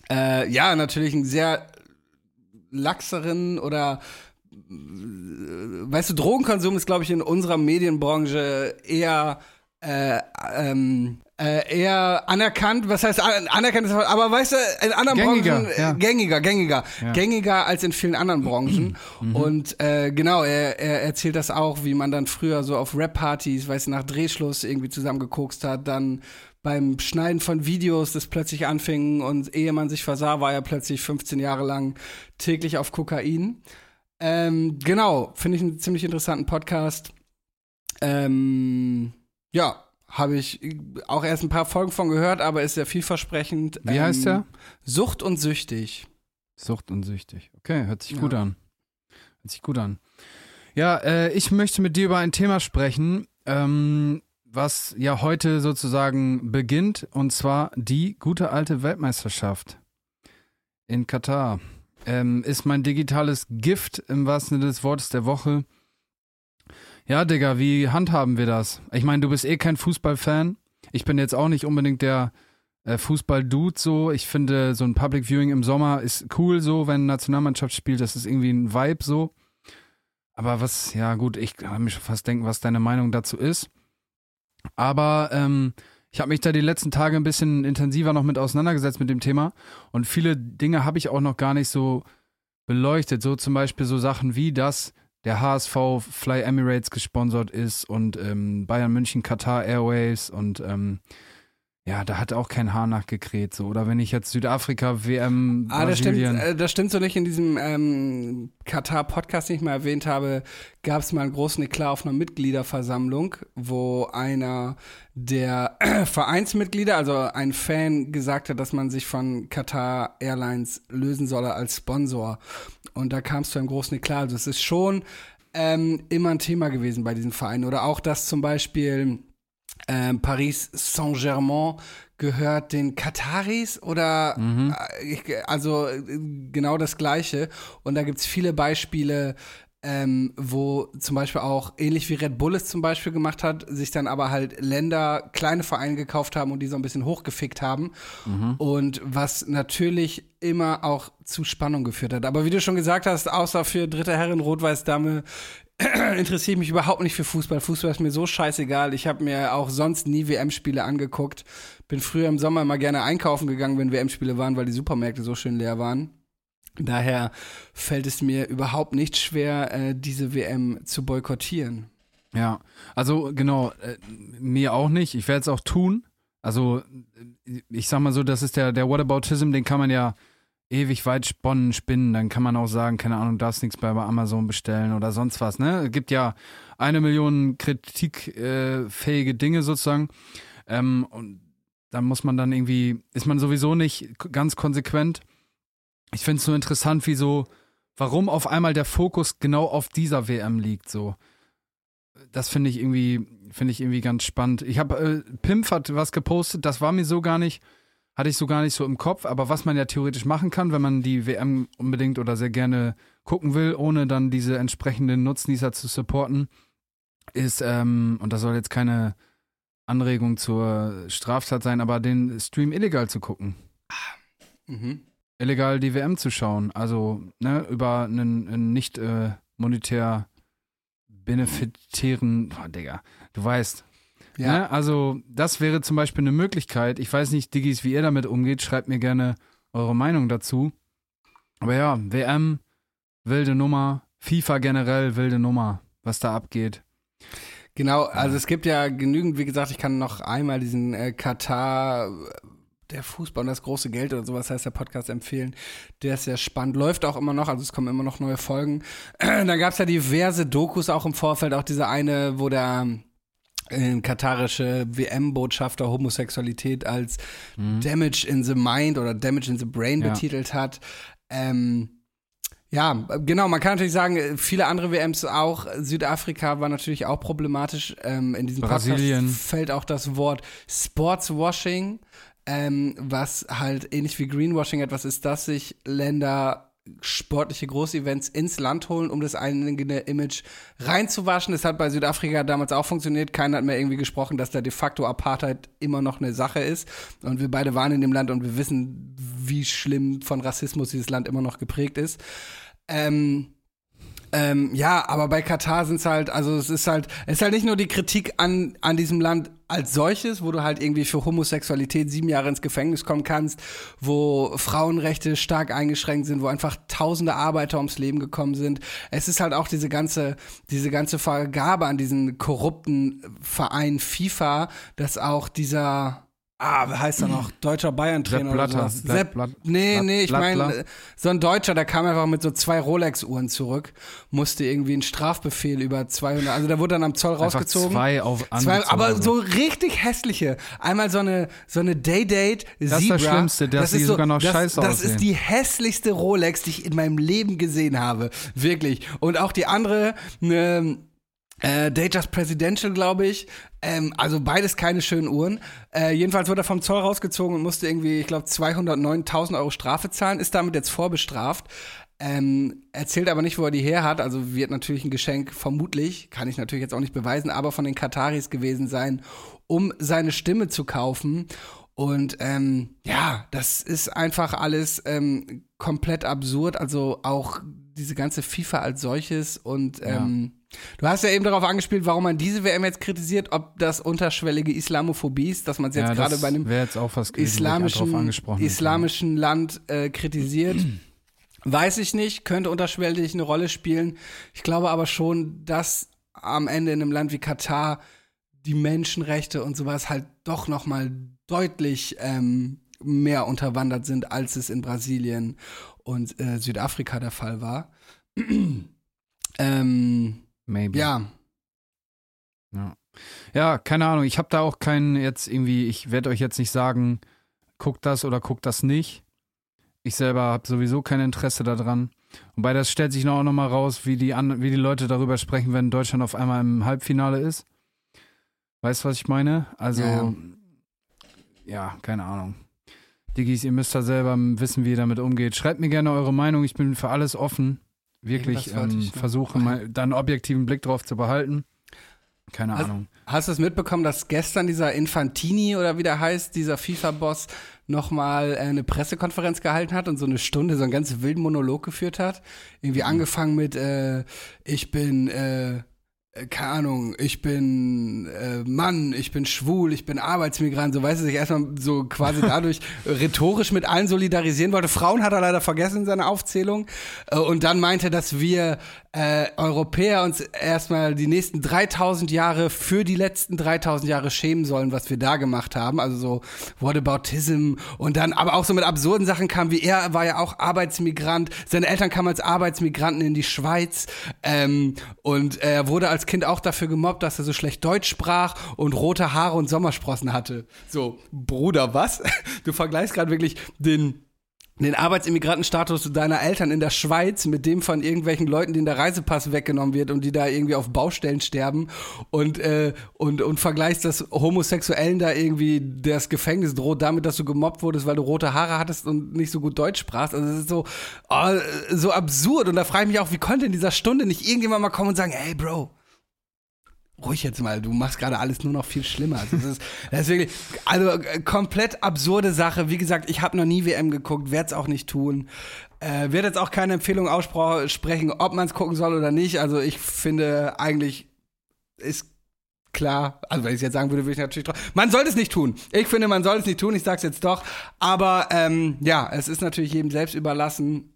äh, ja, natürlich einen sehr laxeren oder äh, weißt du, Drogenkonsum ist, glaube ich, in unserer Medienbranche eher äh, ähm, äh, eher anerkannt, was heißt an- anerkannt, aber weißt du, in anderen Gängiger, Branchen äh, ja. gängiger, gängiger, Ja. gängiger als in vielen anderen Branchen. Und äh, genau, er, er erzählt das auch, wie man dann früher so auf Rap-Partys, weißt du, nach Drehschluss irgendwie zusammen gekokst hat, dann beim Schneiden von Videos das plötzlich anfing und ehe man sich versah, war er plötzlich 15 Jahre lang täglich auf Kokain. Ähm, genau, finde ich einen ziemlich interessanten Podcast. Ähm, ja, habe ich auch erst ein paar Folgen von gehört, aber ist sehr vielversprechend. Wie ähm, heißt der? Sucht und Süchtig. Sucht und süchtig. Okay, hört sich Ja. gut an. Hört sich gut an. Ja, äh, ich möchte mit dir über ein Thema sprechen, ähm, was ja heute sozusagen beginnt, und zwar die gute alte Weltmeisterschaft in Katar. Ähm, ist mein digitales Gift im wahrsten Sinne des Wortes der Woche. Ja, Digga, wie handhaben wir das? Ich meine, du bist eh kein Fußballfan. Ich bin jetzt auch nicht unbedingt der äh, Fußball-Dude so. Ich finde, so ein Public Viewing im Sommer ist cool so, wenn Nationalmannschaft spielt. Das ist irgendwie ein Vibe so. Aber was, ja gut, ich kann mir schon fast denken, was deine Meinung dazu ist. Aber ähm, ich habe mich da die letzten Tage ein bisschen intensiver noch mit auseinandergesetzt mit dem Thema und viele Dinge habe ich auch noch gar nicht so beleuchtet. So zum Beispiel so Sachen wie, dass der HSV Fly Emirates gesponsert ist und ähm, Bayern München Qatar Airways und ähm, ja, da hat auch kein Haar nachgekräht. So. Oder wenn ich jetzt Südafrika, WM, Ah, das stimmt, äh, das stimmt so nicht. In diesem ähm, Katar-Podcast, den ich mal erwähnt habe, gab es mal einen großen Eklat auf einer Mitgliederversammlung, wo einer der Vereinsmitglieder, also ein Fan, gesagt hat, dass man sich von Qatar Airlines lösen solle als Sponsor. Und da kam es zu einem großen Eklat. Also es ist schon ähm, immer ein Thema gewesen bei diesen Vereinen. Oder auch, dass zum Beispiel ähm, Paris Saint-Germain gehört den Kataris oder äh, ich, also äh, genau das Gleiche. Und da gibt's viele Beispiele, ähm, wo zum Beispiel auch, ähnlich wie Red Bull es zum Beispiel gemacht hat, sich dann aber halt Länder, kleine Vereine gekauft haben und die so ein bisschen hochgefickt haben. Und was natürlich immer auch zu Spannung geführt hat. Aber wie du schon gesagt hast, außer für dritte Herren Rot-Weiß-Dame interessiere ich mich überhaupt nicht für Fußball. Fußball ist mir so scheißegal. Ich habe mir auch sonst nie WM-Spiele angeguckt. Bin früher im Sommer immer gerne einkaufen gegangen, wenn WM-Spiele waren, weil die Supermärkte so schön leer waren. Daher fällt es mir überhaupt nicht schwer, äh, diese WM zu boykottieren. Ja, also genau, äh, mir auch nicht. Ich werde es auch tun. Also äh, ich sag mal so, das ist der, der Whataboutism, den kann man ja ewig weit sponnen, spinnen. Dann kann man auch sagen, keine Ahnung, darfst nichts bei Amazon bestellen oder sonst was. Ne? Es gibt ja eine Million kritikfähige Dinge sozusagen. Ähm, und da muss man dann irgendwie, ist man sowieso nicht ganz konsequent. Ich finde es so interessant, wie warum auf einmal der Fokus genau auf dieser WM liegt. So das finde ich irgendwie, finde ich irgendwie ganz spannend. Ich habe, äh, Pimp hat was gepostet, das war mir so gar nicht, hatte ich so gar nicht so im Kopf, aber was man ja theoretisch machen kann, wenn man die WM unbedingt oder sehr gerne gucken will, ohne dann diese entsprechenden Nutznießer zu supporten, ist, ähm, und das soll jetzt keine Anregung zur Straftat sein, aber den Stream illegal zu gucken. Mhm. Illegal die WM zu schauen, also ne, über einen, einen nicht äh, monetär benefitären, oh, Digga, du weißt. Ja. Ne? Also, das wäre zum Beispiel eine Möglichkeit. Ich weiß nicht, Diggis, wie ihr damit umgeht. Schreibt mir gerne eure Meinung dazu. Aber ja, WM, wilde Nummer. FIFA generell, wilde Nummer, was da abgeht. Genau, also es gibt ja genügend, wie gesagt, ich kann noch einmal diesen äh, Katar, äh, der Fußball und das große Geld oder sowas heißt der Podcast empfehlen. Der ist sehr spannend, läuft auch immer noch, also es kommen immer noch neue Folgen. Dann gab es ja diverse Dokus auch im Vorfeld, auch diese eine, wo der äh, katarische WM-Botschafter Homosexualität als Damage in the Mind oder Damage in the Brain Ja. betitelt hat. Ähm, ja, genau, man kann natürlich sagen, viele andere WMs auch. Südafrika war natürlich auch problematisch. Ähm, in diesem Brasilien. Podcast fällt auch das Wort Sportswashing, ähm, was halt ähnlich wie Greenwashing etwas ist, dass sich Länder sportliche Großevents ins Land holen, um das eigene Image reinzuwaschen. Das hat bei Südafrika damals auch funktioniert. Keiner hat mehr irgendwie gesprochen, dass da de facto Apartheid immer noch eine Sache ist. Und wir beide waren in dem Land und wir wissen, wie schlimm von Rassismus dieses Land immer noch geprägt ist. Ähm, ähm, ja, aber bei Katar sind es halt, also es ist halt, es ist halt nicht nur die Kritik an, an diesem Land als solches, wo du halt irgendwie für Homosexualität sieben Jahre ins Gefängnis kommen kannst, wo Frauenrechte stark eingeschränkt sind, wo einfach tausende Arbeiter ums Leben gekommen sind. Es ist halt auch diese ganze, diese ganze Vergabe an diesen korrupten Verein FIFA, dass auch dieser Ah, wie heißt er noch? Deutscher Bayern-Trainer oder Blatter. sowas. Sepp, Blatt- nee, nee, ich meine, so ein Deutscher, der kam einfach mit so zwei Rolex-Uhren zurück, musste irgendwie einen Strafbefehl über 200, also der wurde dann am Zoll Einfach rausgezogen. zwei auf Zwei, aber so richtig hässliche. Einmal so eine so eine Day-Date ist Zebra. das Schlimmste, dass ist die sogar noch das, scheiße Das aussehen. ist die hässlichste Rolex, die ich in meinem Leben gesehen habe. Wirklich. Und auch die andere, ne, äh, Datejust Presidential, glaube ich. Ähm, also beides keine schönen Uhren. Äh, jedenfalls wurde er vom Zoll rausgezogen und musste irgendwie, ich glaube, 209.000 Euro Strafe zahlen, ist damit jetzt vorbestraft. Ähm, erzählt aber nicht, wo er die her hat. Also wird natürlich ein Geschenk, vermutlich, kann ich natürlich jetzt auch nicht beweisen, aber von den Kataris gewesen sein, um seine Stimme zu kaufen. Und ähm, ja, das ist einfach alles ähm, komplett absurd. Also auch diese ganze FIFA als solches und ähm, du hast ja eben darauf angespielt, warum man diese WM jetzt kritisiert, ob das unterschwellige Islamophobie ist, dass man es jetzt ja, gerade bei einem gewesen, ich islamischen, angesprochen hätte. islamischen Land äh, kritisiert. Weiß ich nicht, könnte unterschwellig eine Rolle spielen. Ich glaube aber schon, dass am Ende in einem Land wie Katar die Menschenrechte und sowas halt doch noch mal deutlich ähm, mehr unterwandert sind, als es in Brasilien und äh, Südafrika der Fall war. ähm, Maybe. ja, Ja. ja, keine Ahnung. Ich habe da auch keinen jetzt irgendwie, ich werde euch jetzt nicht sagen, guckt das oder guckt das nicht. Ich selber habe sowieso kein Interesse daran. Wobei das stellt sich noch auch nochmal raus, wie die, an, wie die Leute darüber sprechen, wenn Deutschland auf einmal im Halbfinale ist. Weißt du, was ich meine? Also, Ja, ja, ja. keine Ahnung. Diggis, ihr müsst da selber wissen, wie ihr damit umgeht. Schreibt mir gerne eure Meinung. Ich bin für alles offen. Wirklich ähm, ich versuche mal dann einen objektiven Blick drauf zu behalten. Keine Also- Ahnung. Hast du es mitbekommen, dass gestern dieser Infantini oder wie der heißt, dieser FIFA-Boss, nochmal äh, eine Pressekonferenz gehalten hat und so eine Stunde so einen ganz wilden Monolog geführt hat? Irgendwie angefangen mit, äh, ich bin, äh, keine Ahnung, ich bin äh, Mann, ich bin schwul, ich bin Arbeitsmigrant, so weiß er sich erstmal so quasi dadurch rhetorisch mit allen solidarisieren wollte. Frauen hat er leider vergessen in seiner Aufzählung. Äh, und dann meinte, dass wir äh, Europäer uns erstmal die nächsten 3000 Jahre für die letzten 3000 Jahre schämen sollen, was wir da gemacht haben. Also so Whataboutism und dann aber auch so mit absurden Sachen kam, wie er war ja auch Arbeitsmigrant. Seine Eltern kamen als Arbeitsmigranten in die Schweiz ähm, und er wurde als Kind auch dafür gemobbt, dass er so schlecht Deutsch sprach und rote Haare und Sommersprossen hatte. So, Bruder, was? Du vergleichst gerade wirklich den den Arbeitsimmigrantenstatus deiner Eltern in der Schweiz mit dem von irgendwelchen Leuten, denen der Reisepass weggenommen wird und die da irgendwie auf Baustellen sterben und, äh, und, und vergleichst das Homosexuellen da irgendwie das Gefängnis droht damit, dass du gemobbt wurdest, weil du rote Haare hattest und nicht so gut Deutsch sprachst. Also das ist so, oh, so absurd und da frage ich mich auch, wie konnte in dieser Stunde nicht irgendjemand mal kommen und sagen, hey Bro, ruhig jetzt mal, du machst gerade alles nur noch viel schlimmer. Also das, ist, das ist wirklich, also äh, komplett absurde Sache. Wie gesagt, ich habe noch nie WM geguckt, werde es auch nicht tun. Äh, werde jetzt auch keine Empfehlung aussprechen, ob man es gucken soll oder nicht. Also ich finde eigentlich ist klar, also wenn ich es jetzt sagen würde, würde ich natürlich drauf. Man sollte es nicht tun. Ich finde, man soll es nicht tun, ich sag's jetzt doch. Aber ähm, ja, es ist natürlich jedem selbst überlassen.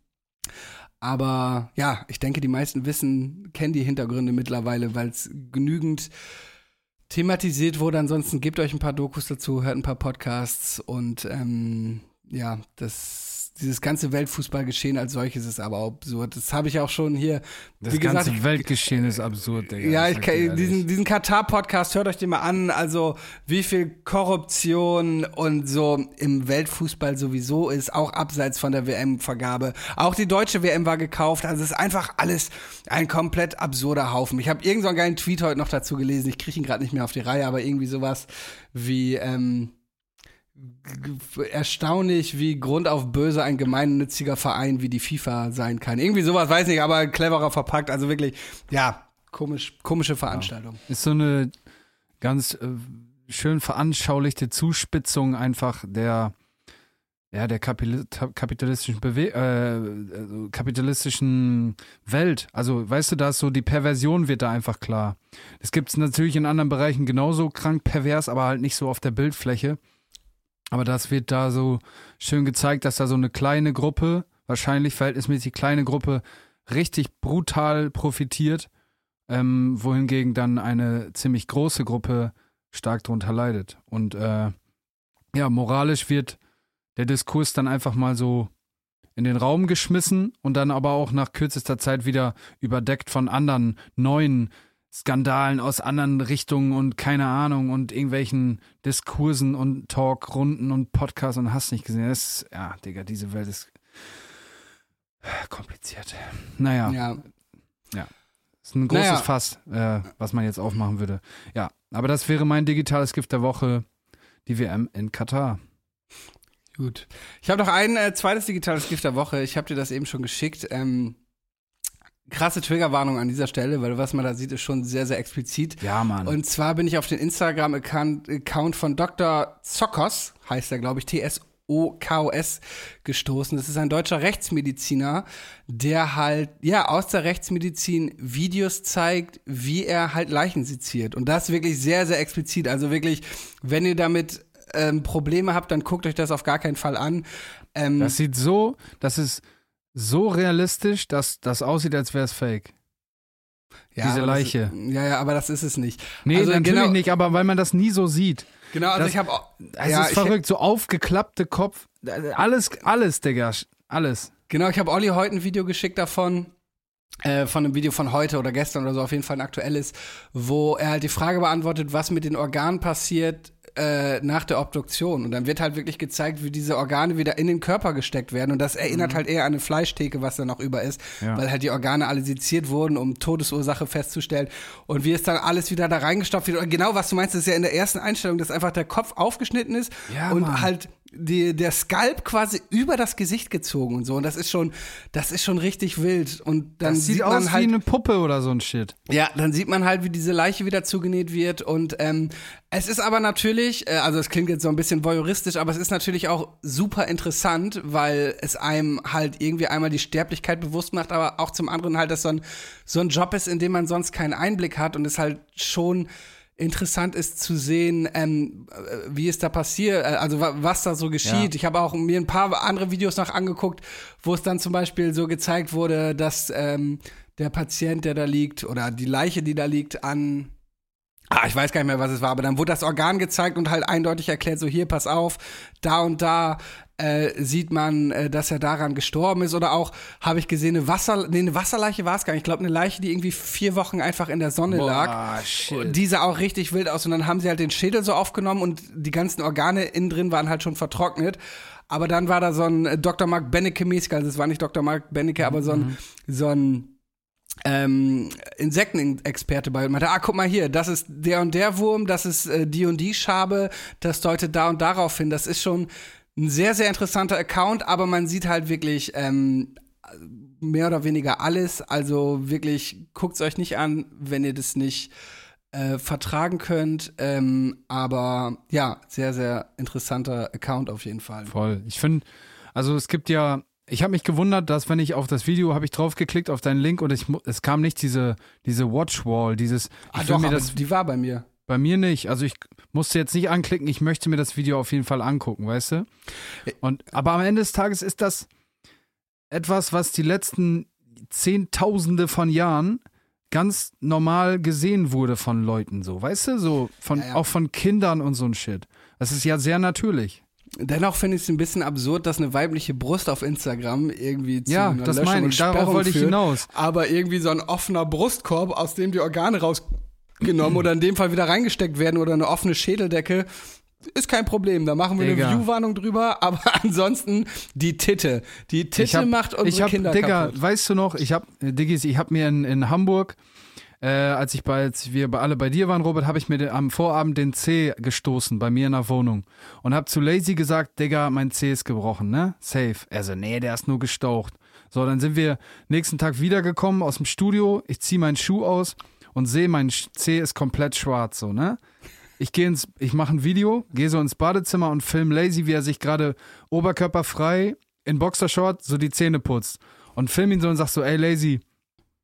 Aber ja, ich denke, die meisten wissen, kennen die Hintergründe mittlerweile, weil es genügend thematisiert wurde. Ansonsten gebt euch ein paar Dokus dazu, hört ein paar Podcasts und ähm, ja, das dieses ganze Weltfußballgeschehen als solches ist aber absurd. Das habe ich auch schon hier. Das gesagt, ganze ich- Weltgeschehen ist absurd, Digga. ja, ich kann, diesen, diesen Katar-Podcast, hört euch den mal an. Also, wie viel Korruption und so im Weltfußball sowieso ist, auch abseits von der WM-Vergabe. Auch die deutsche WM war gekauft. Also, es ist einfach alles ein komplett absurder Haufen. Ich habe irgend so einen geilen Tweet heute noch dazu gelesen. Ich kriege ihn gerade nicht mehr auf die Reihe, aber irgendwie sowas wie, ähm, erstaunlich, wie Grund auf böse ein gemeinnütziger Verein wie die FIFA sein kann. Irgendwie sowas, weiß nicht, aber cleverer verpackt. Also wirklich, ja, komisch, komische Veranstaltung. Ist so eine ganz äh, schön veranschaulichte Zuspitzung einfach der ja, der kapitalistischen Bewe äh, also kapitalistischen Welt. Also, weißt du, da ist so die Perversion wird da einfach klar. Es gibt es natürlich in anderen Bereichen genauso krank pervers, aber halt nicht so auf der Bildfläche. Aber das wird da so schön gezeigt, dass da so eine kleine Gruppe, wahrscheinlich verhältnismäßig kleine Gruppe, richtig brutal profitiert, ähm, wohingegen dann eine ziemlich große Gruppe stark drunter leidet. Und äh, ja, moralisch wird der Diskurs dann einfach mal so in den Raum geschmissen und dann aber auch nach kürzester Zeit wieder überdeckt von anderen neuen Skandalen aus anderen Richtungen und keine Ahnung und irgendwelchen Diskursen und Talkrunden und Podcasts und hast nicht gesehen. Das ist, ja, Digga, diese Welt ist kompliziert. Naja, Ja, ist ein großes Naja. Fass, äh, was man jetzt aufmachen würde. Ja, aber das wäre mein digitales Gift der Woche, die WM in Katar. gut. Ich habe noch ein äh, zweites digitales Gift der Woche. Ich habe dir das eben schon geschickt. Ähm, krasse Triggerwarnung an dieser Stelle, weil was man da sieht, ist schon sehr, sehr explizit. Ja, Mann. Und zwar bin ich auf den Instagram-Account Account von Dr. Zokos, heißt er, glaube ich, OKOS gestoßen. Das ist ein deutscher Rechtsmediziner, der halt, ja, aus der Rechtsmedizin Videos zeigt, wie er halt Leichen seziert. Und das wirklich sehr, sehr explizit. Also wirklich, wenn ihr damit ähm, Probleme habt, dann guckt euch das auf gar keinen Fall an. Ähm, Das sieht so, das ist so realistisch, dass das aussieht, als wäre es fake. ja, diese Leiche. Ist, ja, ja, aber das ist es nicht. Nee, Also natürlich genau- nicht, aber weil man das nie so sieht. Genau, also Das- ich habe Es ja, ist verrückt, so aufgeklappte Kopf. Alles, alles, Digga. Alles. Genau, ich habe Olli heute ein Video geschickt davon, äh, von einem Video von heute oder gestern oder so, auf jeden Fall ein aktuelles, wo er halt die Frage beantwortet, was mit den Organen passiert äh, nach der Obduktion. Und dann wird halt wirklich gezeigt, wie diese Organe wieder in den Körper gesteckt werden. Und das erinnert halt eher an eine Fleischtheke, was da noch über ist, Ja. weil halt die Organe alle seziert wurden, um Todesursache festzustellen. Und wie es dann alles wieder da reingestopft wird. Und genau, was du meinst, ist ja in der ersten Einstellung, dass einfach der Kopf aufgeschnitten ist Ja, und Mann. halt die, der Skalp quasi über das Gesicht gezogen und so. Und das ist schon, das ist schon richtig wild. Und dann Das sieht, sieht aus man halt, wie eine Puppe oder so ein Shit. ja, dann sieht man halt, wie diese Leiche wieder zugenäht wird. Und ähm, es ist aber natürlich, äh, also es klingt jetzt so ein bisschen voyeuristisch, aber es ist natürlich auch super interessant, weil es einem halt irgendwie einmal die Sterblichkeit bewusst macht, aber auch zum anderen halt, dass so ein, so ein Job ist, in dem man sonst keinen Einblick hat und es halt schon interessant ist zu sehen, ähm, äh, wie es da passiert, äh, also wa was da so geschieht. Ja. Ich habe auch mir ein paar andere Videos noch angeguckt, wo es dann zum Beispiel so gezeigt wurde, dass ähm, der Patient, der da liegt, oder die Leiche, die da liegt, an Ah, ich weiß gar nicht mehr, was es war, aber dann wurde das Organ gezeigt und halt eindeutig erklärt, so hier, pass auf, da und da äh, sieht man, äh, dass er daran gestorben ist. Oder auch, habe ich gesehen, eine Wasser, nee, eine Wasserleiche war es gar nicht. Ich glaube, eine Leiche, die irgendwie vier Wochen einfach in der Sonne lag. shit. Die sah auch richtig wild aus. Und dann haben sie halt den Schädel so aufgenommen und die ganzen Organe innen drin waren halt schon vertrocknet. Aber dann war da so ein äh, Dr. Mark Bennecke-mäßig, also es war nicht Dr. Mark Bennecke, aber so ein, so ein ähm, Insektenexperte bei und meinte, ah, guck mal hier, das ist der und der Wurm, das ist äh, die und die Schabe, das deutet da und darauf hin. Das ist schon ein sehr, sehr interessanter Account, aber man sieht halt wirklich ähm, mehr oder weniger alles. Also wirklich, guckt's euch nicht an, wenn ihr das nicht äh, vertragen könnt. Ähm, aber ja, sehr, sehr interessanter Account auf jeden Fall. Voll. Ich finde, also es gibt ja, ich habe mich gewundert, dass wenn ich auf das Video habe ich draufgeklickt auf deinen Link und ich, es kam nicht diese diese Watchwall, dieses ich Ah, doch, mir das die war bei mir. Bei mir nicht. Also ich musste jetzt nicht anklicken, ich möchte mir das Video auf jeden Fall angucken, weißt du? Und aber am Ende des Tages ist das etwas, was die letzten Zehntausende von Jahren ganz normal gesehen wurde von Leuten, so, weißt du, so von Ja, ja. auch von Kindern und so ein Shit. Das ist ja sehr natürlich. Dennoch finde ich es ein bisschen absurd, dass eine weibliche Brust auf Instagram irgendwie zu Ja, einer das Löschung meine ich. Darauf wollte ich hinaus. Aber irgendwie so ein offener Brustkorb, aus dem die Organe rausgenommen oder in dem Fall wieder reingesteckt werden oder eine offene Schädeldecke, ist kein Problem. Da machen wir Digga. eine View-Warnung drüber. Aber ansonsten die Titte. Die Titte Ich hab- macht unsere ich hab, Kinder Digga, kaputt. weißt du noch, ich hab, Diggis, ich hab mir in, in Hamburg, äh, als ich bei, als wir bei- alle bei dir waren, Robert, habe ich mir den, am Vorabend den Zeh gestoßen bei mir in der Wohnung und hab zu Lazy gesagt, Digga, mein Zeh ist gebrochen, ne? Safe. Er so, nee, der ist nur gestaucht. So, dann sind wir nächsten Tag wiedergekommen aus dem Studio, ich zieh meinen Schuh aus und sehe, mein Zeh ist komplett schwarz, so, ne? Ich gehe ins, ich mache ein Video, gehe so ins Badezimmer und film Lazy, wie er sich gerade oberkörperfrei in Boxershort so die Zähne putzt. Und film ihn so und sag so, ey Lazy,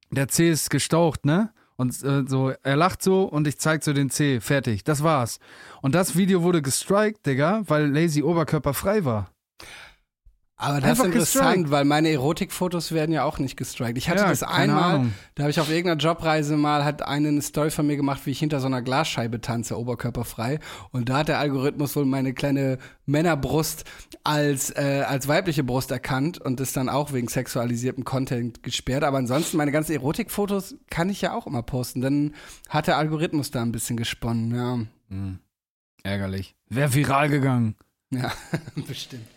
der Zeh ist gestaucht, ne? Und äh, so, er lacht so und ich zeig so den Zeh, fertig, das war's. Und das Video wurde gestrikt, Digga, weil Lazy oberkörperfrei war. Aber das Einfach ist interessant, gestrikt. weil meine Erotikfotos werden ja auch nicht gestrikt. Ich hatte Ja, das einmal, Ahnung. da habe ich auf irgendeiner Jobreise mal, hat eine eine Story von mir gemacht, wie ich hinter so einer Glasscheibe tanze, oberkörperfrei. Und da hat der Algorithmus wohl meine kleine Männerbrust als, äh, als weibliche Brust erkannt und ist dann auch wegen sexualisiertem Content gesperrt. Aber ansonsten, meine ganzen Erotikfotos kann ich ja auch immer posten. Dann hat der Algorithmus da ein bisschen gesponnen, ja. Ärgerlich. Wäre viral gegangen. Ja, bestimmt.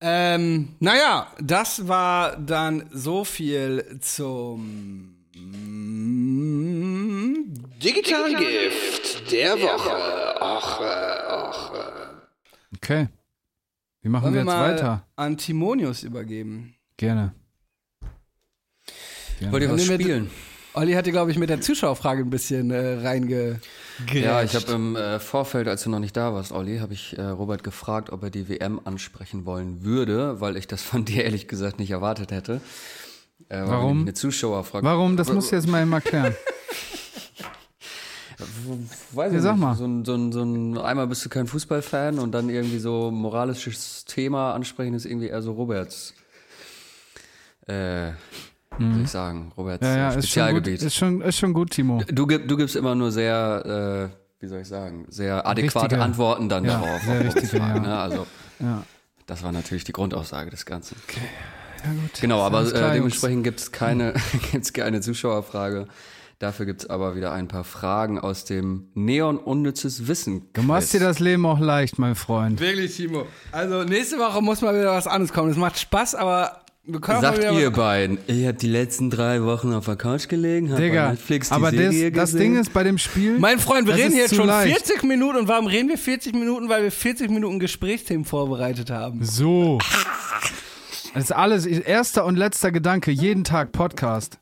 Ähm, naja, das war dann so viel zum Digitalen Gift der Woche. Ach, äh, ach, äh. Okay. Wie machen Wollen wir jetzt mal weiter? an Timonius übergeben. Gerne. Gerne. Wollt ihr was spielen? Olli hatte, glaube ich, mit der Zuschauerfrage ein bisschen äh, reinge. Ja, ich habe im äh, Vorfeld, als du noch nicht da warst, Olli, habe ich äh, Robert gefragt, ob er die WM ansprechen wollen würde, weil ich das von dir ehrlich gesagt nicht erwartet hätte. Äh, Warum? Eine Zuschauerfrage. Warum? Das musst du jetzt mal eben erklären. Weiß Ja, ich sag nicht. mal. So ein, so ein, so ein, einmal bist du kein Fußballfan und dann irgendwie so moralisches Thema ansprechen ist irgendwie eher so Roberts, äh, wie soll ich sagen, Roberts Mhm. Ja, ja, äh, ist schon, gut, Spezialgebiet. ist, schon, ist schon gut, Timo. Du, du gibst immer nur sehr, äh, wie soll ich sagen, sehr adäquate Richtige- Antworten dann ja, darauf. sehr richtige, Fragen, ja. ne? Also Ja. das war natürlich die Grundaussage des Ganzen. Ja, gut. Genau, aber äh, dementsprechend gibt es keine, gibt's keine Zuschauerfrage. Dafür gibt es aber wieder ein paar Fragen aus dem Neon Unnützes Wissen. Du machst dir das Leben auch leicht, mein Freund. Wirklich, Timo. Also nächste Woche muss mal wieder was anderes kommen. Es macht Spaß, aber Sagt ihr beiden, ich habe die letzten drei Wochen auf der Couch gelegen, habe Netflix die aber das, Serie das gesehen. Ding ist bei dem Spiel. Mein Freund, wir das reden ist jetzt schon leicht. 40 Minuten und warum reden wir 40 Minuten? Weil wir 40 Minuten Gesprächsthemen vorbereitet haben. So. Das ist alles, erster und letzter Gedanke, jeden Tag Podcast.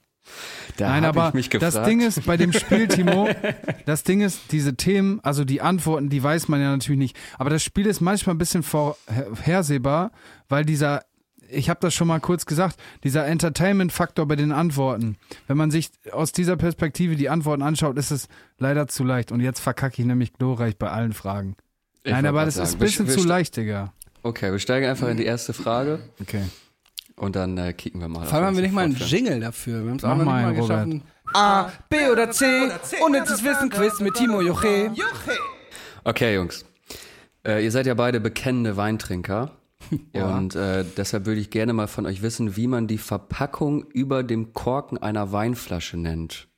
da Nein, aber ich mich das. Ding ist bei dem Spiel, Timo, das Ding ist, diese Themen, also die Antworten, die weiß man ja natürlich nicht. Aber das Spiel ist manchmal ein bisschen vorhersehbar, weil dieser, ich habe das schon mal kurz gesagt, dieser Entertainment-Faktor bei den Antworten. Wenn man sich aus dieser Perspektive die Antworten anschaut, ist es leider zu leicht. Und jetzt verkacke ich nämlich glorreich bei allen Fragen. Ich Nein, aber das ist ein sagen, wir- bisschen wir zu leicht, Digga. Okay, wir steigen einfach in die erste Frage Okay. und dann äh, kicken wir mal. Vor allem haben wir nicht mal einen Jingle dafür. Wir haben es auch noch nicht mal Robert. geschaffen. A, B oder C, unnützes Wissen Quiz mit Timo Joche. Okay, Jungs. Äh, ihr seid ja beide bekennende Weintrinker. Und äh, deshalb würde ich gerne mal von euch wissen, wie man die Verpackung über dem Korken einer Weinflasche nennt.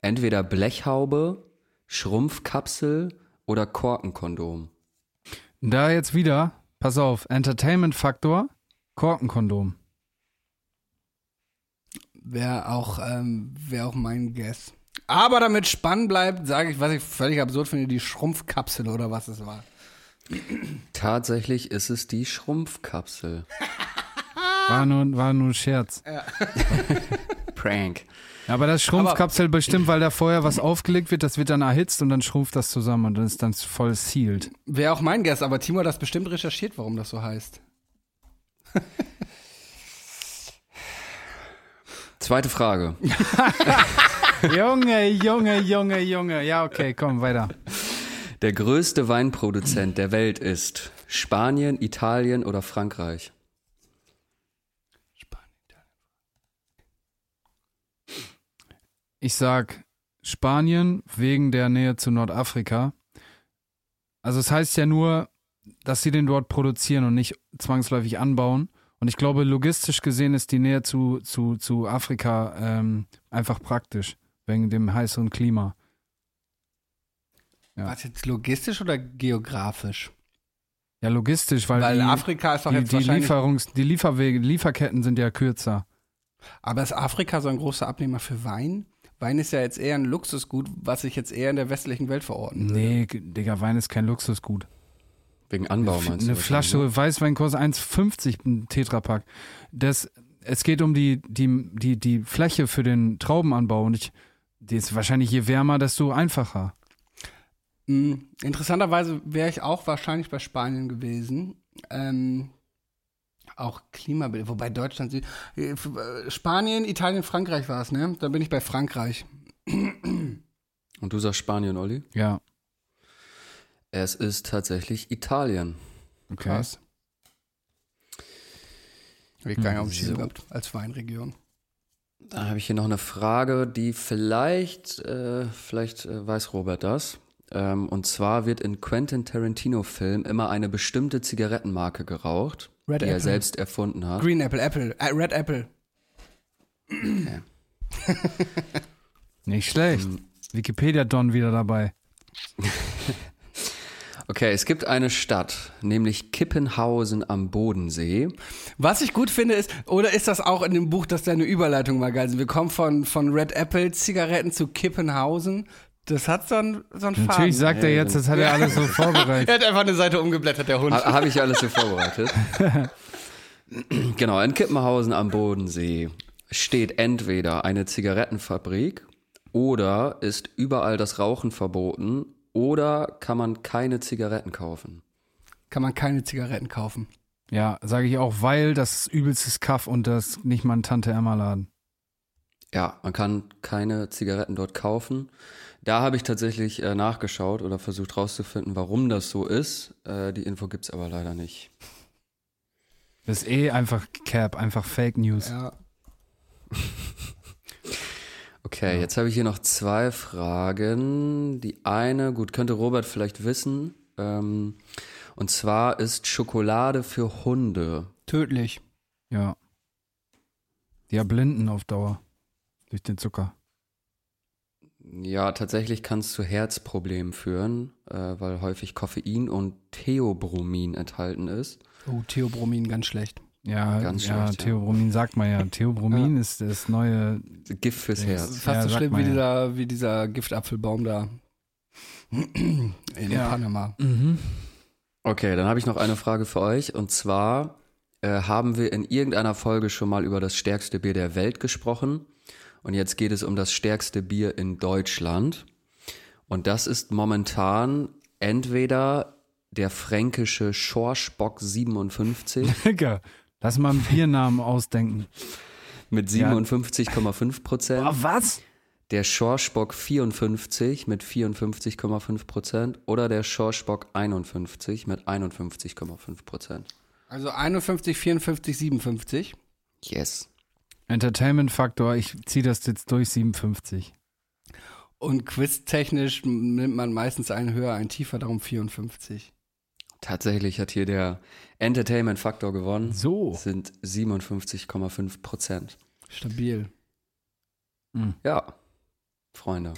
Entweder Blechhaube, Schrumpfkapsel oder Korkenkondom. Da jetzt wieder, pass auf, Entertainment-Faktor, Korkenkondom. Wäre auch, ähm, wär auch mein Guess. Aber damit spannend bleibt, sage ich, was ich völlig absurd finde, die Schrumpfkapsel oder was es war. Tatsächlich ist es die Schrumpfkapsel. War nur, war nur ein Scherz. Prank. Aber das Schrumpfkapsel bestimmt, weil da vorher was aufgelegt wird, das wird dann erhitzt und dann schrumpft das zusammen und dann ist dann voll sealed. Wäre auch mein Guess, aber Timo hat das bestimmt recherchiert, warum das so heißt. Zweite Frage. Junge, Junge, Junge, Junge. Ja, okay, komm, weiter. Der größte Weinproduzent der Welt ist Spanien, Italien oder Frankreich? Ich sag Spanien wegen der Nähe zu Nordafrika. Also es heißt ja nur, dass sie den dort produzieren und nicht zwangsläufig anbauen. Und ich glaube, logistisch gesehen ist die Nähe zu, zu, zu Afrika ähm, einfach praktisch, wegen dem heißeren Klima. Ja. Was jetzt logistisch oder geografisch? Ja, logistisch, weil, Weil die, Afrika ist doch die, jetzt die, wahrscheinlich. Lieferungs-, die Lieferwege, Lieferketten sind ja kürzer. Aber ist Afrika so ein großer Abnehmer für Wein? Wein ist ja jetzt eher ein Luxusgut, was sich jetzt eher in der westlichen Welt verorten würde. Nee, Digga, Wein ist kein Luxusgut. Wegen Anbau meinst du? Eine wahrscheinlich, ne? Flasche Weißwein kostet 1,50 ein Tetrapack. Das, es geht um die, die, die, die Fläche für den Traubenanbau und ich, die ist wahrscheinlich je wärmer, desto einfacher. Mm, Interessanterweise wäre ich auch wahrscheinlich bei Spanien gewesen. Ähm, auch Klimabild, wobei Deutschland, äh, äh, Spanien, Italien, Frankreich war es, ne? Dann bin ich bei Frankreich. Und du sagst Spanien, Olli? Ja, Es ist tatsächlich Italien. okay. Krass. Hab ich gar nicht auf dem So. Schirm gehabt, als Weinregion. Da habe ich hier noch eine Frage, die vielleicht, äh, vielleicht äh, weiß Robert das. Ähm, und zwar wird in Quentin Tarantino-Filmen immer eine bestimmte Zigarettenmarke geraucht, Red die er Apple. selbst erfunden hat. Green Apple, Apple, äh, Red Apple. Nicht schlecht. Mhm. Wikipedia-Don wieder dabei. Okay, es gibt eine Stadt, nämlich Kippenhausen am Bodensee. Was ich gut finde ist, oder ist das auch in dem Buch, dass da eine Überleitung mal geil ist? Wir kommen von, von Red Apple Zigaretten zu Kippenhausen. Das hat so einen, so einen Faden. Natürlich sagt er jetzt, das hat er alles so vorbereitet. Er hat einfach eine Seite umgeblättert, der Hund. Ha Habe ich alles so vorbereitet. genau, in Kippenhausen am Bodensee steht entweder eine Zigarettenfabrik oder ist überall das Rauchen verboten oder kann man keine Zigaretten kaufen. Kann man keine Zigaretten kaufen. Ja, sage ich auch, weil das übelstes Kaff und das nicht mal ein Tante Emma Laden. Ja, man kann keine Zigaretten dort kaufen. Da habe ich tatsächlich äh, nachgeschaut oder versucht rauszufinden, warum das so ist. Äh, die Info gibt's aber leider nicht. Das ist eh einfach Cap, einfach Fake News. Ja. Okay, jetzt habe ich hier noch zwei Fragen. Die eine, gut, könnte Robert vielleicht wissen. Ähm, und zwar ist Schokolade für Hunde. Tödlich. Ja. Die erblinden auf Dauer. Durch den Zucker. Ja, tatsächlich kann es zu Herzproblemen führen, äh, weil häufig Koffein und Theobromin enthalten ist. Oh, Theobromin, ganz schlecht. Ja, Ganz ja, schlecht, ja. Theobromin sagt man ja. Theobromin ist das neue. Gift fürs Ja. Herz. fast Ja, so schlimm wie, ja. dieser, wie dieser Giftapfelbaum da in Ja. Panama. Mhm. Okay, dann habe ich noch eine Frage für euch. Und zwar äh, haben wir in irgendeiner Folge schon mal über das stärkste Bier der Welt gesprochen. Und jetzt geht es um das stärkste Bier in Deutschland. Und das ist momentan entweder der fränkische Schorschbock 57 Digga, lass mal einen Biernamen ausdenken. mit Ja. 57,5 Prozent. was? der Schorschbock 54 mit 54,5 Prozent oder der Schorschbock 51 mit 51,5 Prozent. Also 51, 54, 57. Yes. Entertainment-Faktor, ich ziehe das jetzt durch 57. Und quiztechnisch nimmt man meistens einen höher, einen tiefer, darum 54. Tatsächlich hat hier der Entertainment-Faktor gewonnen. So. Das sind 57,5 Prozent. Stabil. Ja, Freunde.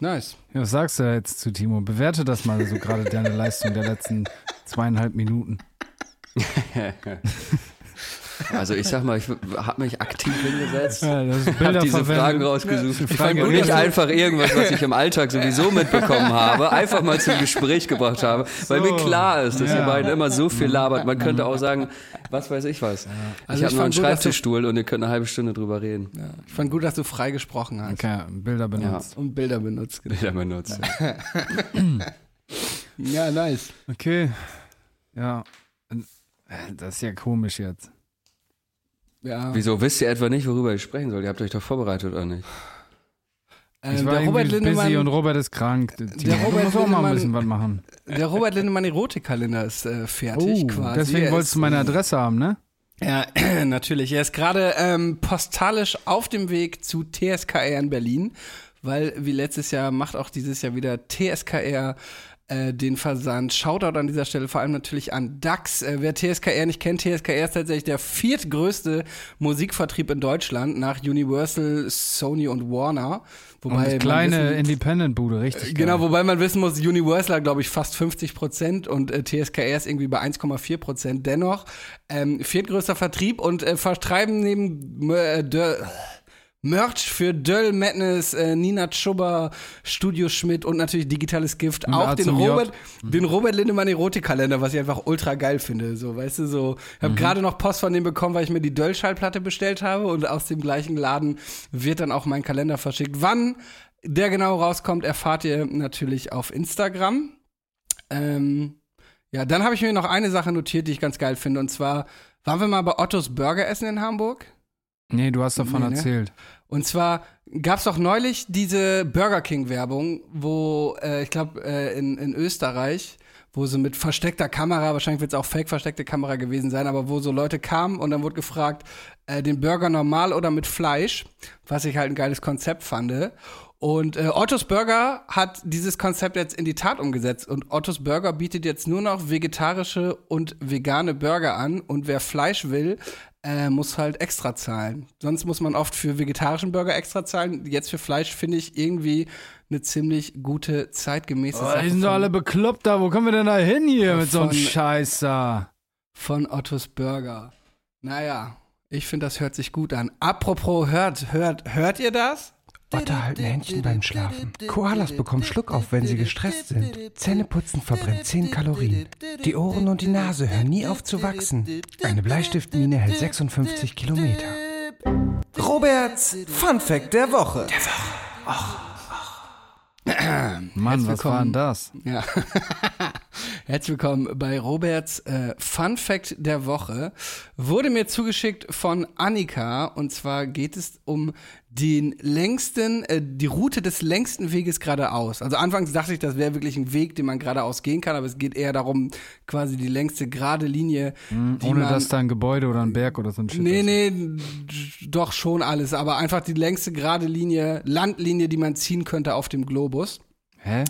Nice. Ja, was sagst du jetzt zu Timo? Bewerte das mal so gerade deine Leistung der letzten zweieinhalb Minuten. Also ich sag mal, ich habe mich aktiv hingesetzt. Ja, das ist Hab Bilder diese verwendet. Fragen rausgesucht. Ich fand und nicht einfach irgendwas, was ich im Alltag sowieso mitbekommen habe, einfach mal zum Gespräch gebracht habe, weil mir klar ist, dass ihr Ja. beiden immer so viel labert. Man könnte auch sagen, was weiß ich was. Also ich ich habe nur einen du- Schreibtischstuhl und ihr könnt eine halbe Stunde drüber reden. Ja. Ich fand gut, dass du frei gesprochen hast Okay, Bilder benutzt. und Bilder benutzt. genau. Bilder benutzt. Ja, nice. Okay. Ja. Das ist ja komisch jetzt. Ja. Wieso wisst ihr etwa nicht, worüber ich sprechen soll? Ihr habt euch doch vorbereitet, oder nicht? Ähm, Ich war der, Robert irgendwie busy Lindemann, und Robert ist krank. Timo, Der du Robert musst auch mal ein Lindemann- bisschen was machen. der Robert Lindemann Erotikkalender ist äh, fertig Oh, quasi. deswegen Er wolltest ist, du meine ähm, Adresse haben, ne? Ja, natürlich. Er ist gerade ähm, postalisch auf dem Weg zu TSKR in Berlin, weil wie letztes Jahr macht auch dieses Jahr wieder TSKR äh, den Versand. Shoutout an dieser Stelle vor allem natürlich an DAX. Äh, wer TSKR nicht kennt, TSKR ist tatsächlich der viertgrößte Musikvertrieb in Deutschland nach Universal, Sony und Warner. Wobei Und kleine Independent-Bude, richtig. Genau, geil. wobei man wissen muss, Universal hat, glaube ich, fast 50 Prozent und äh, TSKR ist irgendwie bei 1,4 Prozent. Dennoch, ähm, viertgrößter Vertrieb und äh, vertreiben neben äh, Dö- Merch für Döll, Madness, äh, Nina Schubber, Studio Schmidt und natürlich digitales Gift. Auch den J. Robert, den Robert Lindemann Erotikkalender, was ich einfach ultra geil finde. So, weißt du, so. Ich habe gerade noch Post von dem bekommen, weil ich mir die Döll-Schallplatte bestellt habe und aus dem gleichen Laden wird dann auch mein Kalender verschickt. Wann der genau rauskommt, erfahrt ihr natürlich auf Instagram. Ähm, ja, dann habe ich mir noch eine Sache notiert, die ich ganz geil finde. Und zwar waren wir mal bei Ottos Burger essen in Hamburg. Nee, du hast davon Nee, ne? erzählt. Und zwar gab es doch neulich diese Burger King-Werbung, wo, äh, ich glaube, äh, in, in Österreich, wo so mit versteckter Kamera, wahrscheinlich wird es auch fake versteckte Kamera gewesen sein, aber wo so Leute kamen und dann wurde gefragt, äh, den Burger normal oder mit Fleisch, was ich halt ein geiles Konzept fand. Und äh, Ottos Burger hat dieses Konzept jetzt in die Tat umgesetzt und Ottos Burger bietet jetzt nur noch vegetarische und vegane Burger an und wer Fleisch will, äh, muss halt extra zahlen. Sonst muss man oft für vegetarischen Burger extra zahlen. Jetzt für Fleisch finde ich irgendwie eine ziemlich gute zeitgemäße Oh, Sache die sind doch alle bekloppt da. Wo kommen wir denn da hin hier mit so einem Von- Scheiß da? von Ottos Burger. Naja, ich finde, das hört sich gut an. Apropos hört, hört, hört ihr das? Otter halten Händchen beim Schlafen. Koalas bekommen Schluck auf, wenn sie gestresst sind. Zähneputzen verbrennt 10 Kalorien. Die Ohren und die Nase hören nie auf zu wachsen. Eine Bleistiftmine hält 56 Kilometer. Roberts Fun Fact der Woche. Mann, was war denn das? Ja. Herzlich willkommen bei Roberts äh, Fun Fact der Woche. Wurde mir zugeschickt von Annika und zwar geht es um den längsten, äh, die Route des längsten Weges geradeaus. Also anfangs dachte ich, das wäre wirklich ein Weg, den man geradeaus gehen kann, aber es geht eher darum, quasi die längste gerade Linie, die Hm, Ohne man, dass da ein Gebäude oder ein Berg oder so ein Shit Nee, ist. nee, doch schon alles, aber einfach die längste gerade Linie, Landlinie, die man ziehen könnte auf dem Globus. Hä?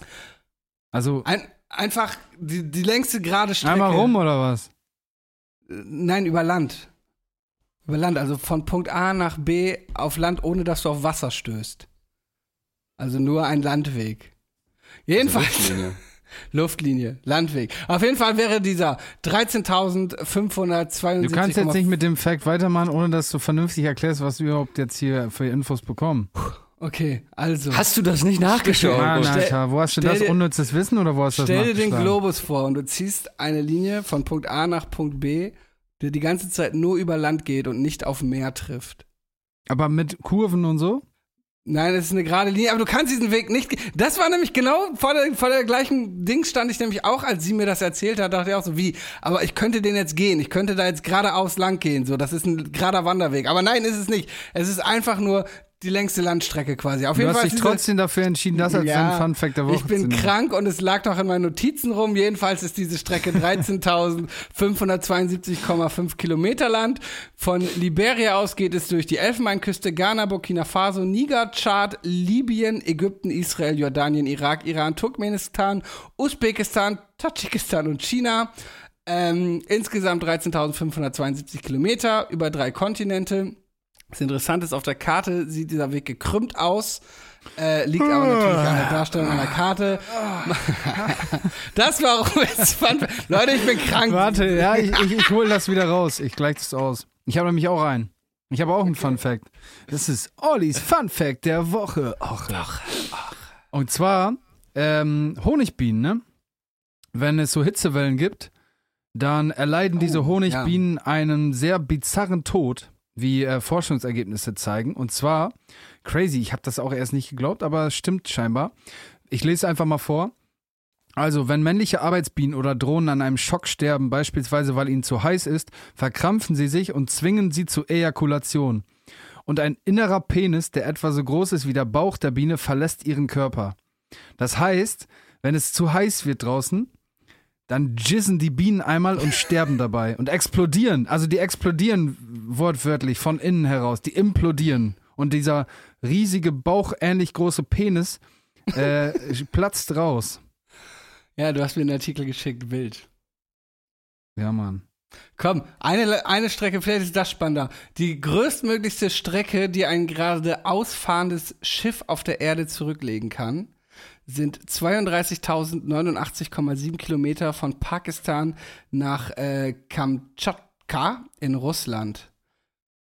Also Ein, einfach die, die längste gerade Strecke. einmal rum oder was? Nein, über Land. Über Land, also von Punkt A nach B auf Land, ohne dass du auf Wasser stößt. Also nur ein Landweg. Jedenfalls. Luftlinie. Luftlinie, Landweg. Auf jeden Fall wäre dieser 13.572. Du kannst jetzt nicht mit dem Fact weitermachen, ohne dass du vernünftig erklärst, was wir überhaupt jetzt hier für Infos bekommen. Okay, also. Hast du das nicht nachgeschaut? Stell- Alter, wo hast du das dir- unnützes Wissen oder wo hast du das Stell dir den? Globus vor und du ziehst eine Linie von Punkt A nach Punkt B, der die ganze Zeit nur über Land geht und nicht auf Meer trifft. Aber mit Kurven und so? Nein, es ist eine gerade Linie, aber du kannst diesen Weg nicht. Das war nämlich genau vor der, vor der gleichen Ding stand ich nämlich auch, als sie mir das erzählt hat, dachte ich auch so, wie, aber ich könnte den jetzt gehen, ich könnte da jetzt geradeaus lang gehen, so, das ist ein gerader Wanderweg. Aber nein, ist es nicht. Es ist einfach nur die längste Landstrecke quasi. Auf Du jeden hast Fall dich trotzdem dafür entschieden, das als Ja, dein Fun Fact der Woche Ich bin krank und es lag noch in meinen Notizen rum. Jedenfalls ist diese Strecke 13.572,5 Kilometer lang. Von Liberia aus geht es durch die Elfenbeinküste, Ghana, Burkina Faso, Niger, Tschad, Libyen, Ägypten, Israel, Jordanien, Irak, Iran, Turkmenistan, Usbekistan, Tadschikistan und China. Ähm, insgesamt 13.572 Kilometer über drei Kontinente. Das Interessante ist, auf der Karte sieht dieser Weg gekrümmt aus. Äh, liegt aber natürlich an der Darstellung einer Karte. das war Roberts Fun Fact. Leute, ich bin krank. Warte, ja, ich, ich, ich hole das wieder raus. Ich gleiche das aus. Ich habe nämlich auch einen. Ich habe auch einen Fun Fact. Das ist Ollis Fun Fact der Woche. Ach, Und zwar ähm, Honigbienen, ne? Wenn es so Hitzewellen gibt, dann erleiden diese Honigbienen einen sehr bizarren Tod, wie äh, Forschungsergebnisse zeigen. Und zwar, crazy, ich habe das auch erst nicht geglaubt, aber es stimmt scheinbar. Ich lese einfach mal vor. Also, wenn männliche Arbeitsbienen oder Drohnen an einem Schock sterben, beispielsweise weil ihnen zu heiß ist, verkrampfen sie sich und zwingen sie zur Ejakulation. Und ein innerer Penis, der etwa so groß ist wie der Bauch der Biene, verlässt ihren Körper. Das heißt, wenn es zu heiß wird draußen, dann jizzen die Bienen einmal und sterben dabei und explodieren. Also die explodieren wortwörtlich von innen heraus, die implodieren. Und dieser riesige, bauchähnlich große Penis äh, platzt raus. Ja, du hast mir einen Artikel geschickt, wild. Ja, Mann. Komm, eine, eine Strecke, vielleicht ist das spannender. Die größtmöglichste Strecke, die ein gerade ausfahrendes Schiff auf der Erde zurücklegen kann, sind 32.089,7 Kilometer von Pakistan nach äh, Kamtschatka in Russland.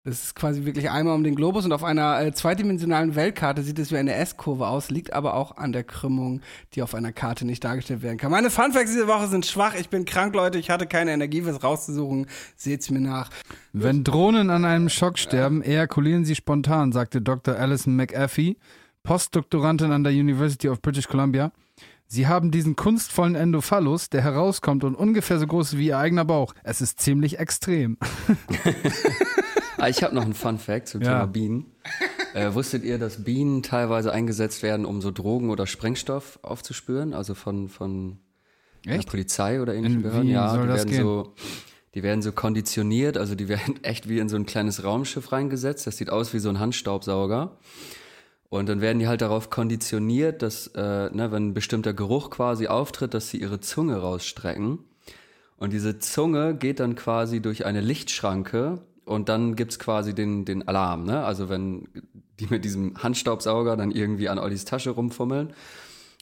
Das ist quasi wirklich einmal um den Globus und auf einer äh, zweidimensionalen Weltkarte sieht es wie eine S-Kurve aus, liegt aber auch an der Krümmung, die auf einer Karte nicht dargestellt werden kann. Meine Funfacts diese Woche sind schwach. Ich bin krank, Leute. Ich hatte keine Energie, was rauszusuchen. Seht's mir nach. Wenn Drohnen an einem Schock sterben, ejakulieren sie spontan, sagte Dr. Alison McAfee, Postdoktorandin an der University of British Columbia. Sie haben diesen kunstvollen Endophallus, der herauskommt und ungefähr so groß ist wie ihr eigener Bauch. Es ist ziemlich extrem. Ah, ich habe noch einen Fun Fact zum Ja. Thema Bienen. Äh, wusstet ihr, dass Bienen teilweise eingesetzt werden, um so Drogen oder Sprengstoff aufzuspüren? Also von, von der? Polizei oder ähnlichen Behörden? Ja, soll die das werden gehen? so. Die werden so konditioniert, also die werden echt wie in so ein kleines Raumschiff reingesetzt. Das sieht aus wie so ein Handstaubsauger. Und dann werden die halt darauf konditioniert, dass, äh, ne, wenn ein bestimmter Geruch quasi auftritt, dass sie ihre Zunge rausstrecken. Und diese Zunge geht dann quasi durch eine Lichtschranke und dann gibt's quasi den, den Alarm. Ne? Also wenn die mit diesem Handstaubsauger dann irgendwie an Ollis Tasche rumfummeln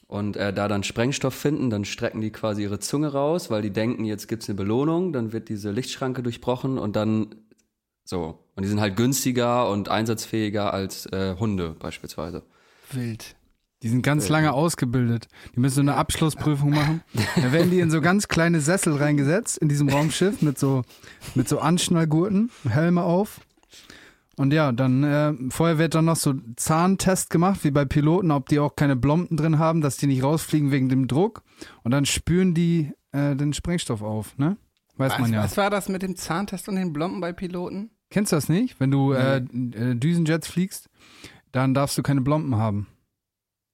und äh, da dann Sprengstoff finden, dann strecken die quasi ihre Zunge raus, weil die denken, jetzt gibt's eine Belohnung, dann wird diese Lichtschranke durchbrochen und dann so. Und die sind halt günstiger und einsatzfähiger als äh, Hunde beispielsweise. Wild. Die sind ganz lange ausgebildet. Die müssen so eine Abschlussprüfung machen. Da werden die in so ganz kleine Sessel reingesetzt in diesem Raumschiff mit so, mit so Anschnallgurten, Helme auf. Und ja, dann äh, vorher wird dann noch so Zahntest gemacht, wie bei Piloten, ob die auch keine Blomben drin haben, dass die nicht rausfliegen wegen dem Druck. Und dann spüren die äh, den Sprengstoff auf, ne? Weiß Was, man ja. was war das mit dem Zahntest und den Blomben bei Piloten? Kennst du das nicht? Wenn du äh, äh, Düsenjets fliegst, dann darfst du keine Blomben haben.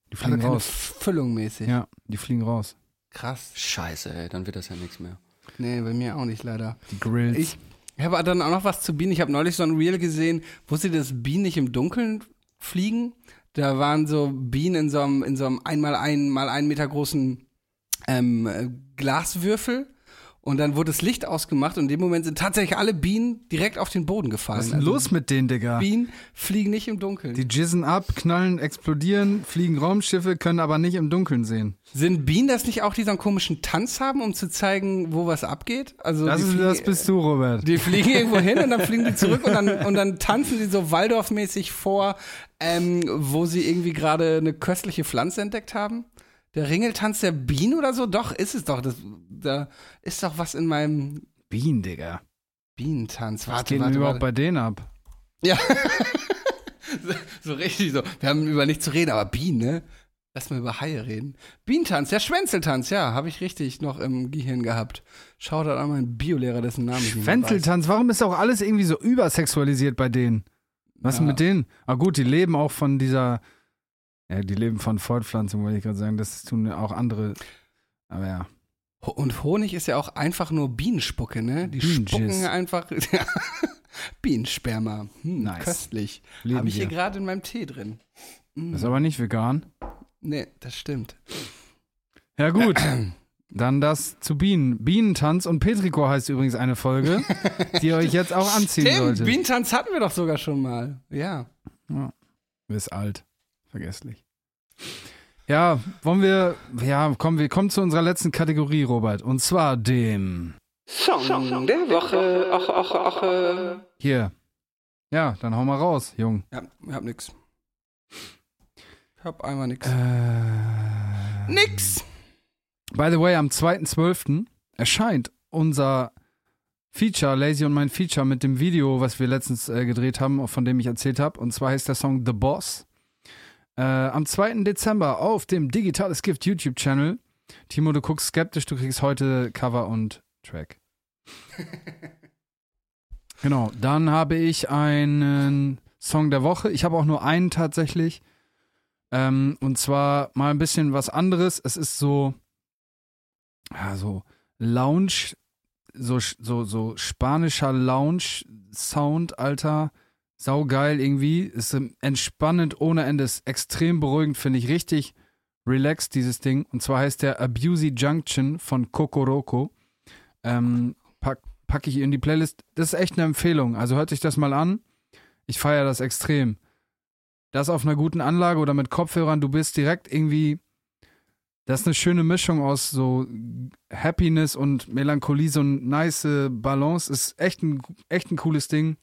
Die Also fliegen keine raus. Füllung mäßig. Ja, die fliegen raus. Krass. Scheiße, ey, dann wird das ja nichts mehr. Nee, bei mir auch nicht leider. Die Grills. Ich habe dann auch noch was zu Bienen. Ich habe neulich so ein Reel gesehen, wusstet ihr, dass Bienen nicht im Dunkeln fliegen? Da waren so Bienen in so einem, in so einem einmal ein, mal einen Meter großen ähm, äh, Glaswürfel. Und dann wurde das Licht ausgemacht und in dem Moment sind tatsächlich alle Bienen direkt auf den Boden gefallen. Was ist denn Also los mit denen, Digga? Bienen fliegen nicht im Dunkeln. Die jizzen ab, knallen, explodieren, fliegen Raumschiffe, können aber nicht im Dunkeln sehen. Sind Bienen das nicht auch, die so einen komischen Tanz haben, um zu zeigen, wo was abgeht? Also Das, ist, fliegen- das bist du, Robert. Die fliegen irgendwo hin und dann fliegen die zurück und dann, und dann tanzen die so Waldorfmäßig vor, ähm, wo sie irgendwie gerade eine köstliche Pflanze entdeckt haben. Der Ringeltanz der Bienen oder so? Doch, ist es doch. Das, da ist doch was in meinem Bienen, Digga. Bienentanz. Was Warte, geht denn warte, überhaupt warte. bei denen ab? Ja. so richtig so. Wir haben über nichts zu reden, aber Bienen, ne? Lass mal über Haie reden. Bienentanz, der Schwänzeltanz, ja, habe ich richtig noch im Gehirn gehabt. Schau da an meinen Biolehrer, dessen Namen ich. Schwänzeltanz, warum ist auch alles irgendwie so übersexualisiert bei denen? Was Ja. mit denen? Ah gut, die leben auch von dieser, ja, die leben von Fortpflanzung, wollte ich gerade sagen. Das tun auch andere. Aber ja. Und Honig ist ja auch einfach nur Bienenspucke, ne? Die Bienenjizz. spucken einfach. Bienensperma. Hm, Nice. Köstlich. Habe ich hier wir. gerade in meinem Tee drin. Mm. Ist aber nicht vegan. Nee, das stimmt. Ja gut. Dann das zu Bienen. Bienentanz und Petrichor heißt übrigens eine Folge, die ihr euch jetzt auch anziehen Tim, solltet. Bienentanz hatten wir doch sogar schon mal. Ja. Du bist alt. Vergesslich. Ja, wollen wir, ja, kommen wir kommen zu unserer letzten Kategorie, Robert. Und zwar dem, Song der Woche. Ach, ach, ach. äh. hier. Ja, dann hau mal raus, Jung. Ja, ich hab nix. Ich hab einmal nix. Äh, Nix! By the way, am 2.12. erscheint unser Feature, Lazy und mein Feature mit dem Video, was wir letztens äh, gedreht haben, von dem ich erzählt habe. Und zwar heißt der Song The Boss. Äh, am 2. Dezember auf dem Digitales Gift YouTube-Channel. Timo, du guckst skeptisch, du kriegst heute Cover und Track. genau, dann habe ich einen Song der Woche. Ich habe auch nur einen tatsächlich. Ähm, und zwar mal ein bisschen was anderes. Es ist so, ja, so Lounge, so, so, so spanischer Lounge-Sound, Alter. Saugeil irgendwie. Ist ähm, entspannend ohne Ende. Ist extrem beruhigend, finde ich. Richtig relaxed, dieses Ding. Und zwar heißt der Abusey Junction von Kokoroko. Ähm, pack, pack ich in die Playlist. Das ist echt eine Empfehlung. Also hört sich das mal an. Ich feiere das extrem. Das auf einer guten Anlage oder mit Kopfhörern, du bist direkt irgendwie. Das ist eine schöne Mischung aus so Happiness und Melancholie, so eine nice Balance. Ist echt ein, echt ein cooles Ding.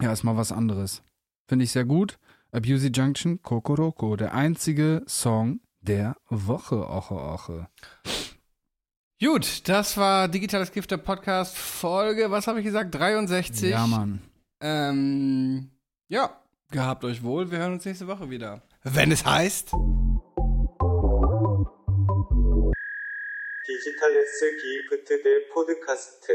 Ja, ist mal was anderes. Finde ich sehr gut. Abusey Junction, Kokoroko, der einzige Song der Woche. Oche, oche. Gut, das war Digitales Gift der Podcast Folge, was habe ich gesagt, 63. Ja, Mann. Ähm, ja, gehabt euch wohl. Wir hören uns nächste Woche wieder. Wenn es heißt. Digitales Gift der Podcast.